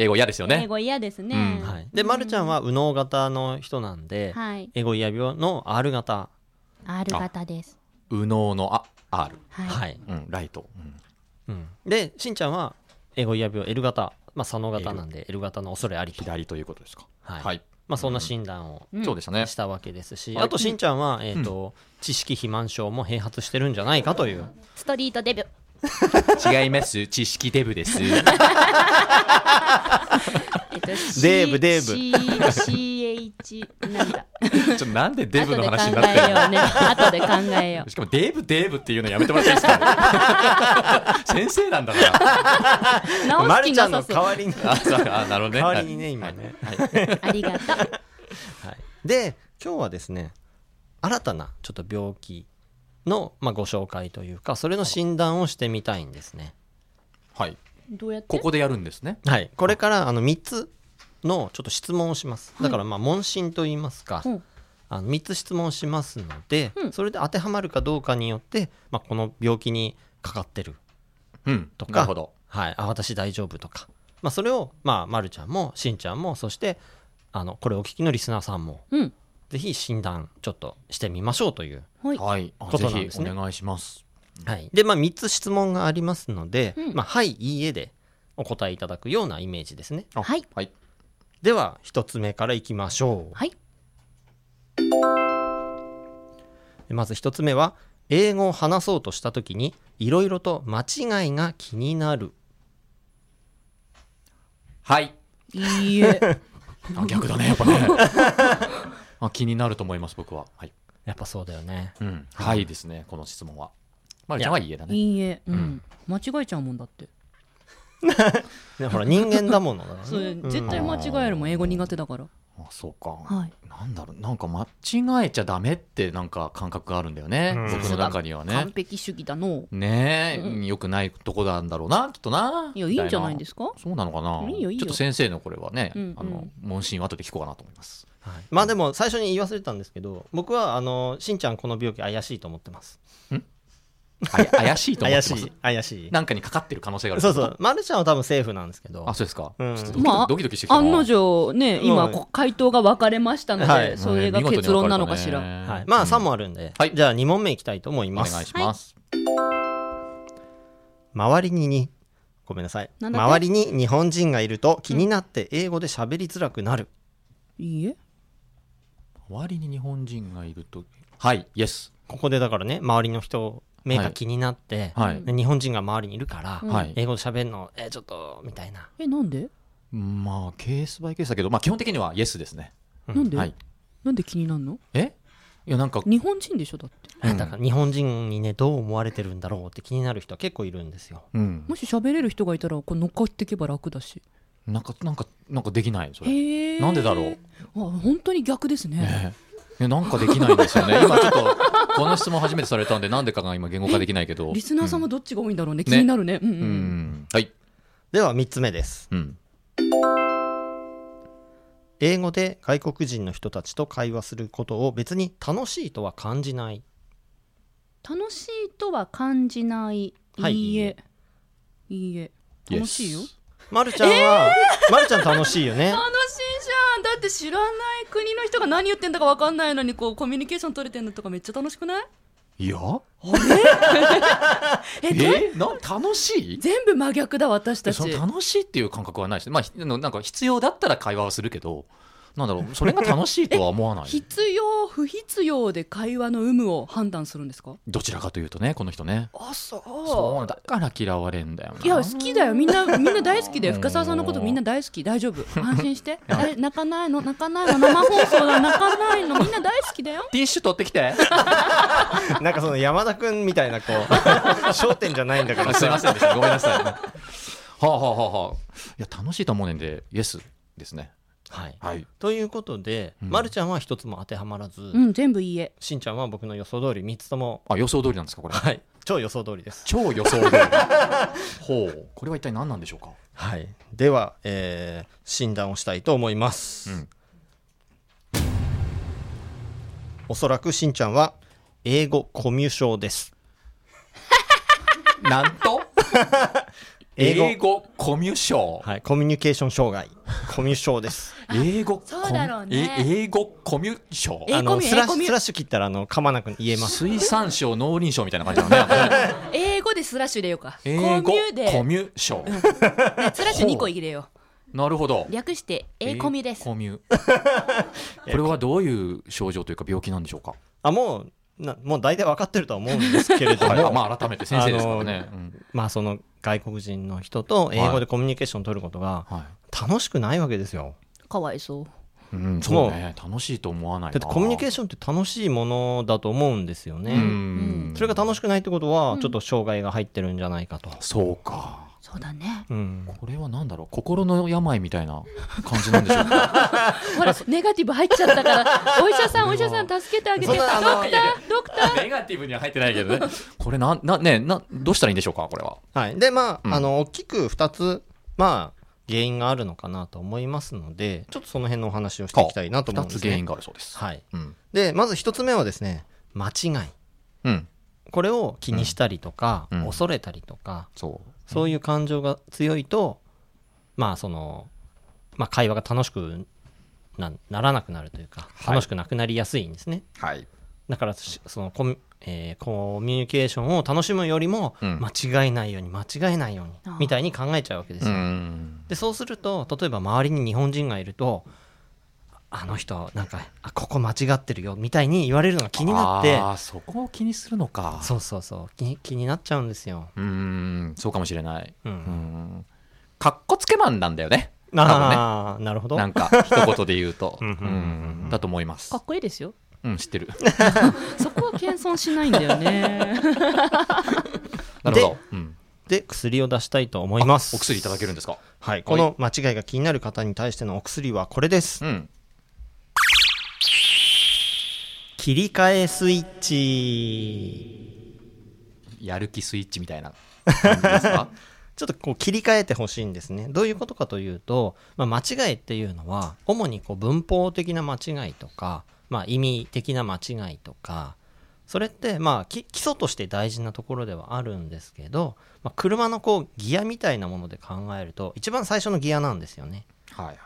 英語嫌ですよね。英語嫌ですね、うん。はい。で、まるちゃんは右脳型の人なんで、はい。エゴイヤ病の R 型。R 型です。右脳のあ R、はい、はい。うん、ライト、うん。うん。で、しんちゃんはエゴイヤ病 L 型。まあ、左脳型なんで L 型の恐れありと。左ということですか。はい。はい、まあ、そんな診断をうん。そうでしたね。したわけですし、はい。あとしんちゃんは、えっ、と、知識肥満症も併発してるんじゃないかという。ストリートデビュー違います。知識デブです。えっと、デーブデーブ。C- CH なんだ。ちょっとなんでデブの話に後なってるで考えようね。後で考えよう。しかもデブデブっていうのやめてもらっていいですか？先生なんだから。直す気まるちゃなんの代わりに、あそうあなるほどね。代わりにね、今ね。ありがとう。はい、で今日はですね新たなちょっと病気の、まあ、ご紹介というかそれの診断をしてみたいんですね。はい。どうやって？ここでやるんですね。はい。これからあの3つのちょっと質問をします。だからまあ問診といいますか、うん。あの3つ質問しますので、うん。それで当てはまるかどうかによって、まあ、この病気にかかってる。うん。とかなるほど。はい、あ私大丈夫とか、まあ、それを、まあ、まるちゃんもしんちゃんもそしてあのこれをお聞きのリスナーさんもうんぜひ診断ちょっとしてみましょうというはい。ことぜひなんですね。お願いします。はい、で、まあ、3つ質問がありますので、うん。まあ、はい、いいえでお答えいただくようなイメージですね。あはい。はい。では、1つ目からいきましょう。はい。でまず1つ目は、英語を話そうとしたときに、いろいろと間違いが気になる。はい。いいえ。あ逆だねやっぱねあ気になると思います僕は。はい、やっぱそうだよね。うん、はいですねこの質問は。まるちゃんはいいえだね。いいえ。うん。間違えちゃうもんだって。ねほら、人間だものね。れ絶対間違えるもん英語苦手だから。あそうか、はい。なんだろうなんか間違えちゃダメってなんか感覚があるんだよね、うん。僕の中にはね。完璧主義だの。ねえ、よくないとこなんだろうなきっとないやいいんじゃないですか？そうなのかな。いいよいいよ。ちょっと先生のこれはね、うんうん。あの問診を後で聞こうかなと思いますはい。まあでも、最初に言い忘れてたんですけど、僕は、あの、しんちゃんこの病気怪しいと思ってます。あや怪しいと思ってます？怪しい、怪しい。なんかにかかってる可能性がある。そうそう。まるちゃんは多分セーフなんですけど。あそうですか、うん。ちょっとドキドキ,、まあドキドキしてきたな。案の定ね今回答が分かれましたので、はい。それが結論なのかしら、ね。はい。まあ3問あるんで、はい。じゃあ2問目いきたいと思いおます。願いします、周りにに、ごめんなさい。周りに日本人がいると気になって英語で喋りづらくなる。いいえ周りに日本人がいると。はいイエスここでだからね、周りの人、目が気になって、はい、で日本人が周りにいるから、はい。英語で喋るの、えーちょっと、みたいな。えなんで、まあケースバイケースだけどまあ基本的にはイエスですね。なんで、はい。なんで気になるの？え？いやなんか日本人でしょだって。うん。だから日本人にね、どう思われてるんだろうって気になる人は結構いるんですよ。うん。もし喋れる人がいたらこう乗っかっていけば楽だし。なんかなんかなんかできないそれ。なんでだろう？あ本当に逆ですね。ね。えなんかできないんですよね。今ちょっとこの質問初めてされたんでなんでかが今言語化できないけど。リスナーさんはどっちが多いんだろうね、ね気になるね。うんはい。では3つ目です。うん。英語で外国人の人たちと会話することを別に楽しいとは感じない。楽しいとは感じない、はい。い、いえ。いいえ。楽しいよ。まるちゃんは、まるちゃん楽しいよね。楽しいだって知らない国の人が何言ってんだか分かんないのにこうコミュニケーション取れてんのとかめっちゃ楽しくない？いや？えどえな楽しい？全部真逆だ私たち。楽しいっていう感覚はないですまあひなんか必要だったら会話はするけどなんだろうそれが楽しいとは思わない？必要不必要で会話の有無を判断するんですか？どちらかというとねこの人ね。あそう。そうだから嫌われんだよな。いや好きだよ。みんな みんな大好きだよ深澤さんのことみんな大好き。大丈夫？安心して。え泣かないの？泣かないの？生放送だ。泣かないの？みんな大好きだよ。ティッシュ取ってきて。なんかその山田くんみたいなこう、焦点じゃないんだから。すいまさ。せんでした。ごめんなさい。はあはあはあはあ。いや楽しいと思うねんでイエスですねはい。はい。ということで、うんまるちゃんは一つも当てはまらず、うん、全部いいえ。しんちゃんは僕の予想通り3つとも、あ、予想通りなんですか、これ？はい。超予想通りです。超予想通り。ほう。これは一体何なんでしょうか？はい。では、えー、診断をしたいと思います。うんおそらくしんちゃんは、英語コミュ障です。なんと？英語英語コミュ障。はい。コミュニケーション障害。コミュ障です。英語そうだろうね英語コミュ障。えあの、スラッスラッシュ切ったら、あの、噛まなく言えます。水産省農林省みたいな感じだね。英語でスラッシュ入れようか。英語コミュで、コミュ障。ねスラッシュ2個入れよなるほどう。。略して、英コミです。コミュ。これはどういう症状というか病気なんでしょうか？あ、もう、なもう大体分かってるとは思うんですけれども、はい、まあ改めて先生ですからね。うんまあその外国人の人と英語でコミュニケーションを取ることがは楽しくないわけですよ。かわいそう。い。うん、そうね。楽しいと思わないな。だってコミュニケーシションって楽しいものだと思うんですよね。うん。それが楽しくないってことは、ちょっと障害が入ってるんじゃないかと。そうか。そうだね。うん。これはなんだろう？心の病みたいな感じなんでしょうか。ほら、ネガティブ入っちゃったから、お医者さん、お医者さん、助けてあげて。ドクター、ドクター。ネガティブには入ってないけどね。これなん、な、ね、な、どうしたらいいんでしょうかこれは。はい。で、まあ、うんあの、大きく二つ、まあ、原因があるのかなと思いますので、ちょっとその辺のお話をしていきたいなと思うんです、ね。二つ原因があるそうです。はい。うん。で、まず一つ目はですね、間違い。うん。これを気にしたりとか、うん恐れたりとか、そう。そういう感情が強いと、まあその、まあ会話が楽しくなならなくなるというか、はい楽しくなくなりやすいんですね。はい。だからし、そのコミ,、えーコミュニケーションを楽しむよりも、うん間違えないように、間違えないようにみたいに考えちゃうわけですうよ。ん。で、そうすると、例えば周りに日本人がいると、あの人、なんか、あ、ここ間違ってるよ、みたいに言われるのが気になって、ああ、そこを気にするのか。そうそうそう気に、気になっちゃうんですよ。う。ん、そうかもしれない。うんうん。かっこつけマンなんだよね。多分ね。ああ、なるほど。なんか、一言で言うと。うんだと思いますか。っこいいですよ。うん、知ってる。そこは謙遜しないんだよね。なるほど。うん。で、薬を出したいと思います。お薬いただけるんですか？はい。この間違いが気になる方に対してのお薬はこれです。うん。切り替えスイッチ。やる気スイッチみたいな感じですか？ちょっとこう切り替えてほしいんですね。どういうことかというと、まあ、間違いっていうのは、主にこう文法的な間違いとか、まあ、意味的な間違いとか、それってまあき基礎として大事なところではあるんですけど、まあ、車のこうギアみたいなもので考えると一番最初のギアなんですよね。はいはい。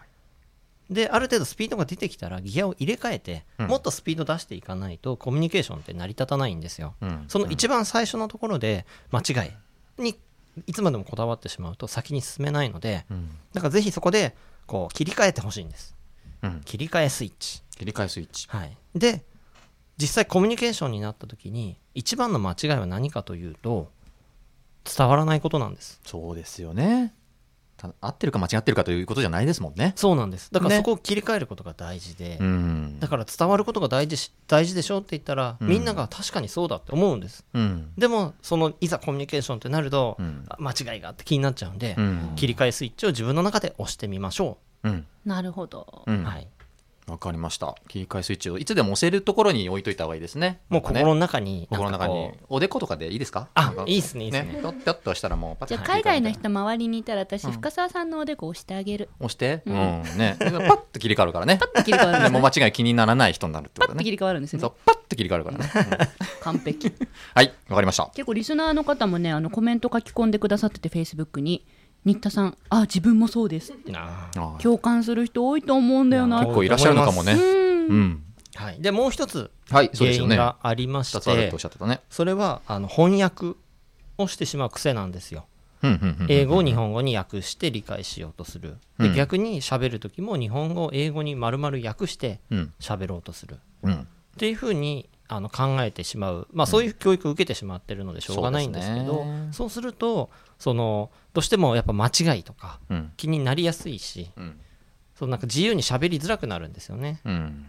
である程度スピードが出てきたらギアを入れ替えて、うんもっとスピード出していかないとコミュニケーションって成り立たないんですよ、うんその一番最初のところで間違いにいつまでもこだわってしまうと先に進めないのでうん。だからぜひそこでこう切り替えてほしいんですうん。切り替えスイッチ切り替えスイッチ。はいで実際コミュニケーションになった時に一番の間違いは何かというと伝わらないことなんですそうですよね。た合ってるか間違ってるかということじゃないですもんね。そうなんですだからねそこを切り替えることが大事で、うんだから伝わることが大事し大事でしょって言ったら、うんみんなが確かにそうだって思うんです。うん。でも、そのいざコミュニケーションってなると、うんあ間違いがあって気になっちゃうんで、うん。切り替えスイッチを自分の中で押してみましょうん。なるほど。う。うん。はい。わかりました。切り替えスイッチをいつでも押せるところに置いといた方がいいですね。もう心の中に心の中に。おでことかでいいですか？あいいっすねいいっすねね。ぴょっぴょっとしたらもうパッとじゃあ海外の人周りにいたら私、うん深澤さんのおでこ押してあげる。押して？ううんん。ね。パッと切り替わるからね。パッと切り替わるんでですもね。間違い気にならない人になるってことね。パッと切り替わるんですねそう。、パッと切り替わるからね。うん完璧。はい、わかりました。結構リスナーの方もね、あのコメント書き込んでくださってて、フェイスブックに。新田さん、あ、自分もそうですって。共感する人多いと思うんだよな。結構いらっしゃるのかもね。うん。うん。はい。で、もう一つはい、そう原因。がありまして二つあるとおっし、ゃってたね。それはあの翻訳をしてしまう癖なんですよ。英語を日本語に訳して理解しようとする。でうん逆に喋る時も日本語を英語に丸々訳してうん喋ろうとする。うん。っていうふうにあの考えてしまう、まあ、そういう教育を受けてしまってるのでしょうがないんですけど、そうですねそうするとそのどうしてもやっぱ間違いとかうん。気になりやすいしうん。そのなんか自由に喋りづらくなるんですよね。うん。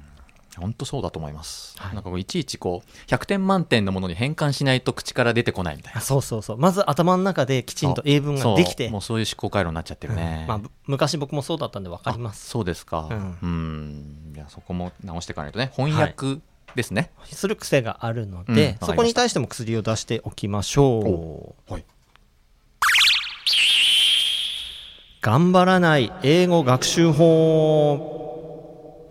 本当そうだと思います、はいなんかこういちいちこう100点満点のものに変換しないと口から出てこないみたいなあそうそうそう。まず頭の中できちんと英文ができて。もうそういう思考回路になっちゃってるね、まあ、ぶ昔僕もそうだったんで分かります。あそうですかうんうんいやそこも直していかないとね翻訳ですね、する癖があるのうん。で、わかりました。そこに対しても薬を出しておきましょう。はい。頑張らない英語学習法。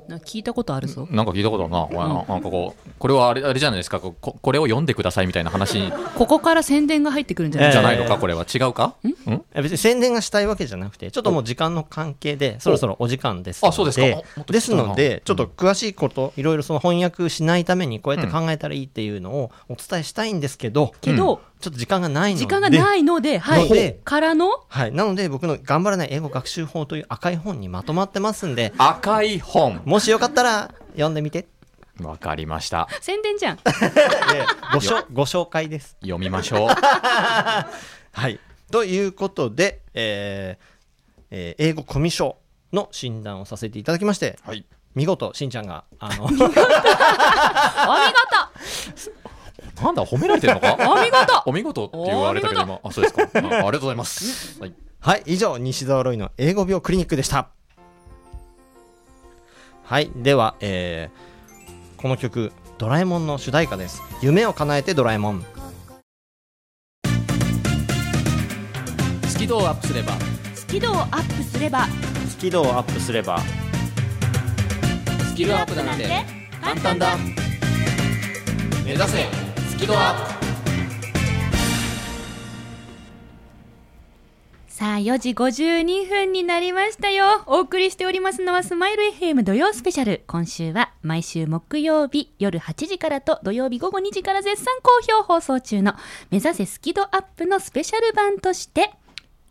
なんか聞いたことあるぞ。なんか聞いたことあるな、お前な。んかこうこれはあれあれじゃないですか。こここれを読んでくださいみたいな話ここから宣伝が入ってくるんじゃない？じゃないのえーかこれは。違うか？ん？え別に宣伝がしたいわけじゃなくて、ちょっともう時間の関係で、そろそろお時間ですので。あそうですか。ですので、ちょっと詳しいこと、いろいろその翻訳しないためにこうやって考えたらいいっていうのをお伝えしたいんですけど、けど、ちょっと時間がないので。時間がないので、はい。からの、はい。なので、僕の頑張らない英語学習法という赤い本にまとまってますんで、赤い本もしよかったら読んでみて。わかりました宣伝じゃん。でごしょご紹介です。読みましょう はい。ということで、えーえー英語コミュ障の診断をさせていただきまして、はい見事、しんちゃんが、あの、お見事なんだ褒められてるのか？お見事。お見事って言われたけど今。あそうですか。あありがとうございます、はい、はい、以上、西澤ロイの英語病クリニックでした。はい、では、えーこの曲、ドラえもんの主題歌です。夢を叶えてドラえもん。スキルをアップすれば。スキルをアップすれば、スキルをアップすれば、スキルアップなんて簡単だ。目指せスキルアップさあ、4時52分になりましたよ。お送りしておりますのはスマイル FM 土曜スペシャル。今週は毎週木曜日夜8時からと土曜日午後2時から絶賛好評放送中の目指せスキドアップのスペシャル版として、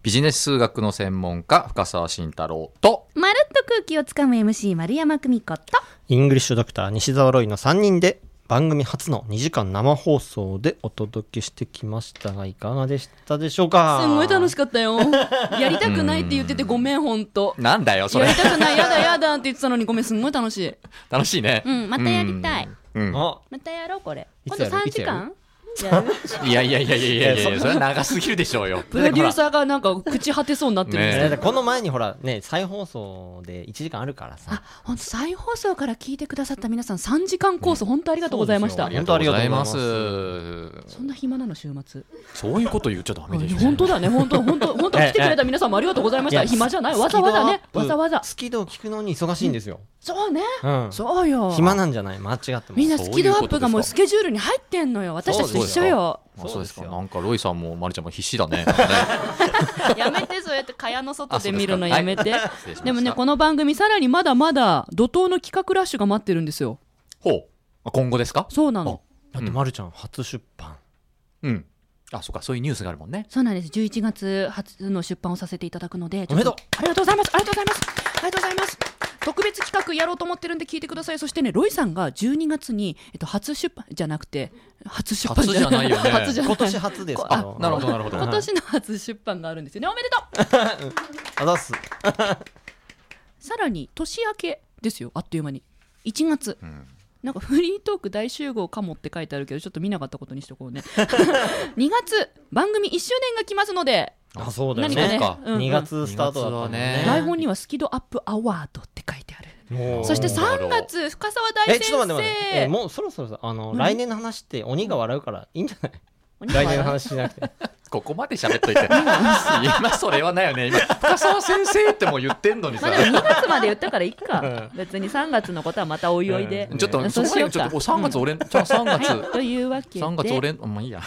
ビジネス数学の専門家深澤慎太郎とまるっと空気をつかむ MC 丸山久美子と、イングリッシュドクター西澤ロイの3人で番組初の2時間生放送でお届けしてきましたがいかがでしたでしょうか？すんごい楽しかかったよ。やりたくないって言っててごめん、ほんと。なんだよそれやりたくない、やだやだって言ってたのにごめん、すんごい楽しい。楽しいねうん、またやりたい。うん、またやろう、これ。い今度3つやるいつやる？時間いやいやいやいやいやそれは長すぎるでしょうよプロデューサーがなんか朽ち果てそうになってるんですねけどえーこの前にほらね再放送で1時間あるからさあ、本当再放送から聞いてくださった皆さん3時間コース本当ありがとうございました。そうですよありがとうございますそんな暇なの週末。そういうこと言っちゃダメでしょ本当だね、本当本当本当来てくれた皆さんもありがとうございました。暇じゃない、わざわざね、わざわざ。スキドを聞くのに忙しいんですよ、そうね、うん。そうよ。暇なんじゃない？間違ってます。みんなスキルアップがもうスケジュールに入ってんのよ。私たちと一緒よ。あそうですかなんかロイさんもマリちゃんも必死だ ね。やめて、そうやって蚊帳の外で見るのやめて。でもね、この番組さらにまだまだ怒涛の企画ラッシュが待ってるんですよ。ほう。あ今後ですか？そうなの。だってまるちゃん初出版。うんあそうかそういうニュースがあるもんねそうなんです。11月初の出版をさせていただくので、おめでとうありがとうございます。ありがとうございます。ありがとうございます。特別企画やろうと思ってるんで聞いてください。そしてね、ロイさんが12月に、えっと、初出版じゃなくて、初出版初じゃないよね 初じゃない今年初ですけあどなるほどなるほど今年の初出版があるんですよね。おめでとう あざっすさらに、年明けですよ。あっという間に。1月。んなんかフリートーク大集合かもって書いてあるけど、ちょっと見なかったことにしとこうね。2月、番組1周年が来ますので、あそうだよ何かね。ねか。うんうん。2月スタートだね。ね台本にはスキドアップアワードって書いてある。そしてなるほど3月、深澤大えちょっと待って待って。え先生。もうそろそろさあの何？来年の話って鬼が笑うからいいんじゃない？来年の話しなくて。ここまで喋っといて。今それはないよね。今深澤先生ってもう言ってんのにさ。まあでも2月まで言ったからいいか。別に3月のことはまたおいおいで。ちょっとそうしようか。ちょっとお3月俺じゃあ3月。はい、というわけで、3月俺まあいいや。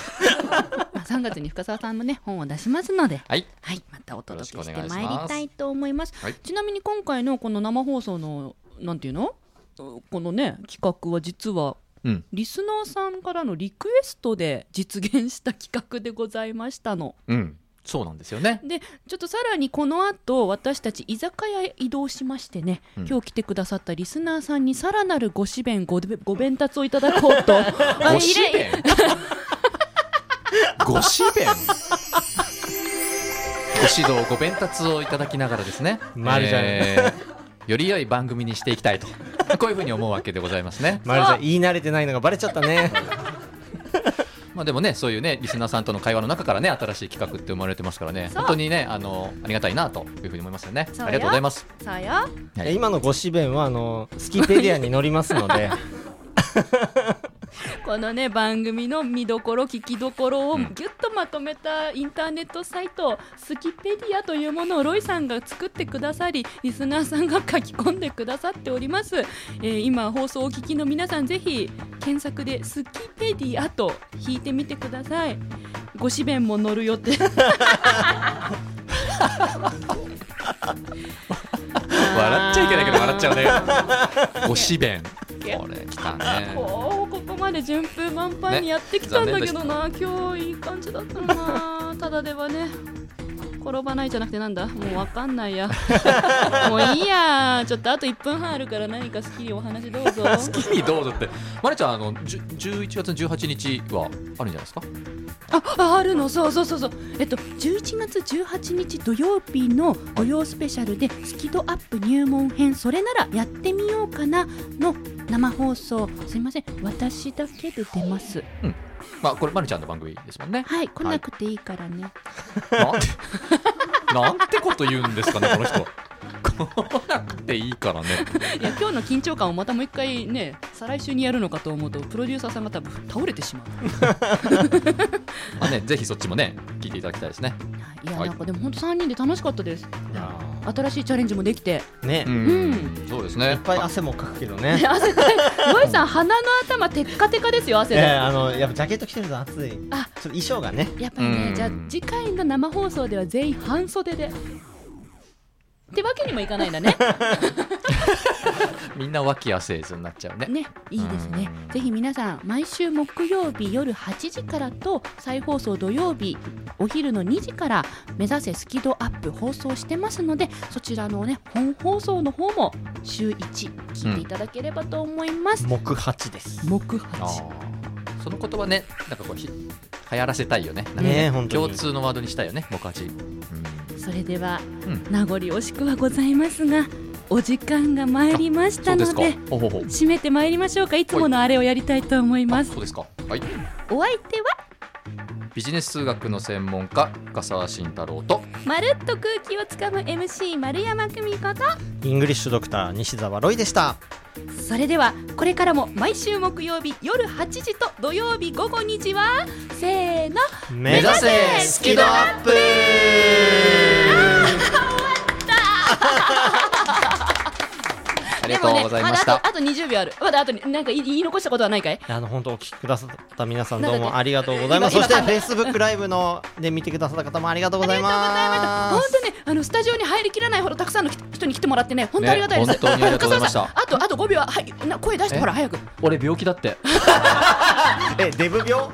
まあ3月に深澤さんもね、本を出しますので、はい。はい、またお届けしてまいりたいと思います。はい。ちなみに今回のこの生放送の、なんていうの？このね、企画は実は、うん。リスナーさんからのリクエストで実現した企画でございましたの。うん。そうなんですよね。でちょっとさらにこの後私たち居酒屋へ移動しましてね、うん。今日来てくださったリスナーさんにさらなるご指弁ごご弁達をいただこうと。ごあ指弁？ご指弁？ご指導ご鞭達をいただきながらですね。まるちゃんえーより良い番組にしていきたいと。こういうふうに思うわけでございますね。まるちゃん言い慣れてないのがバレちゃったね。まあでもねそういうねリスナーさんとの会話の中からね新しい企画って生まれてますからね。本当にねあのありがたいなというふうに思いますよね。ありがとうございます。そうよ。はい。え今のご紙弁はあのスキペディアに載りますので、このね番組の見どころ聞きどころをうん。ぎゅっとまとめたインターネットサイト、スキペディアというものをロイさんが作ってくださりリスナーさんが書き込んでくださっております、えー今放送をお聞きの皆さんぜひ検索でスキペディアと引いてみてください。ご紙弁も載るよって。笑っちゃいけないけど笑っちゃうね。ご紙弁。これきたねまで順風満帆にやってきたんだけどな、今日いい感じだったのな。ただではね転ばないじゃなくてなんだ？もうわかんないや。もういいや。ちょっとあと1分半あるから何か好きにお話どうぞ。好きにどうぞって。まるちゃんあのじゅ11月18日はあるんじゃないですか？あああるの？そうそうそうそう。えっと11月18日土曜日の土曜スペシャルでスキドアップ入門編それならやってみようかなの生放送。すいません。私だけで出ます。まあこれまるちゃんの番組ですもんね。はい。来なくていいからね、なんて なんてこと言うんですかねこの人来なくていいからね。いや今日の緊張感をまたもう一回ね再来週にやるのかと思うとプロデューサーさんが多分倒れてしまう。まあねぜひそっちもね聞いていただきたいですね。い。や、はい。なんかでも本当3人で楽しかったです。新しいチャレンジもできて。ーね、ういん。そうですね。っぱい汗もかくけどね。汗かいロイさん鼻の頭テッカテカですよ汗で、えー、あのやっぱジャケット着てると暑い。ちょっあと衣装がね。やっぱりねうんじゃあ次回の生放送では全員半袖でってわけにもいかないんだね。みんな脇汗ずになっちゃうね。ねいいですね。うん。ぜひ皆さん毎週木曜日夜8時からと再放送土曜日お昼の2時から目指せスキドアップ放送してますのでそちらのね本放送の方も週1聞いていただければと思います、木八です。木あ8ー。その言葉ねなんかこうひ流行らせたいよね。ね本当に。共通のワードにしたいよね木八、うん。それでは、うん。名残惜しくはございますがお時間が参りましたので締めて参りましょうか。いつものあれをやりたいと思います。そうですか。はい。お相手はビジネス数学の専門家深澤慎太郎と。まるっと空気をつかむ MC 丸山久美子と。イングリッシュドクター西澤ロイでした。それではこれからも毎週木曜日夜8時と土曜日午後2時はせーの目指せスキドアップありがとうございました。ね、あとあと20秒ある。まだあとになんか言い言い残したことはないかい？あの本当お聞きくださった皆さんどうもありがとうございます。そして今今 Facebook ライブので見てくださった方もありがとうござい本ます。当ねあのスタジオに入りきらないほどたくさんの人に来てもらってね本当ありがたいです、ね本当にありがとうございました。あとあと5秒ははいな声出してえ？ほら早く。俺病気だって。えデブ病？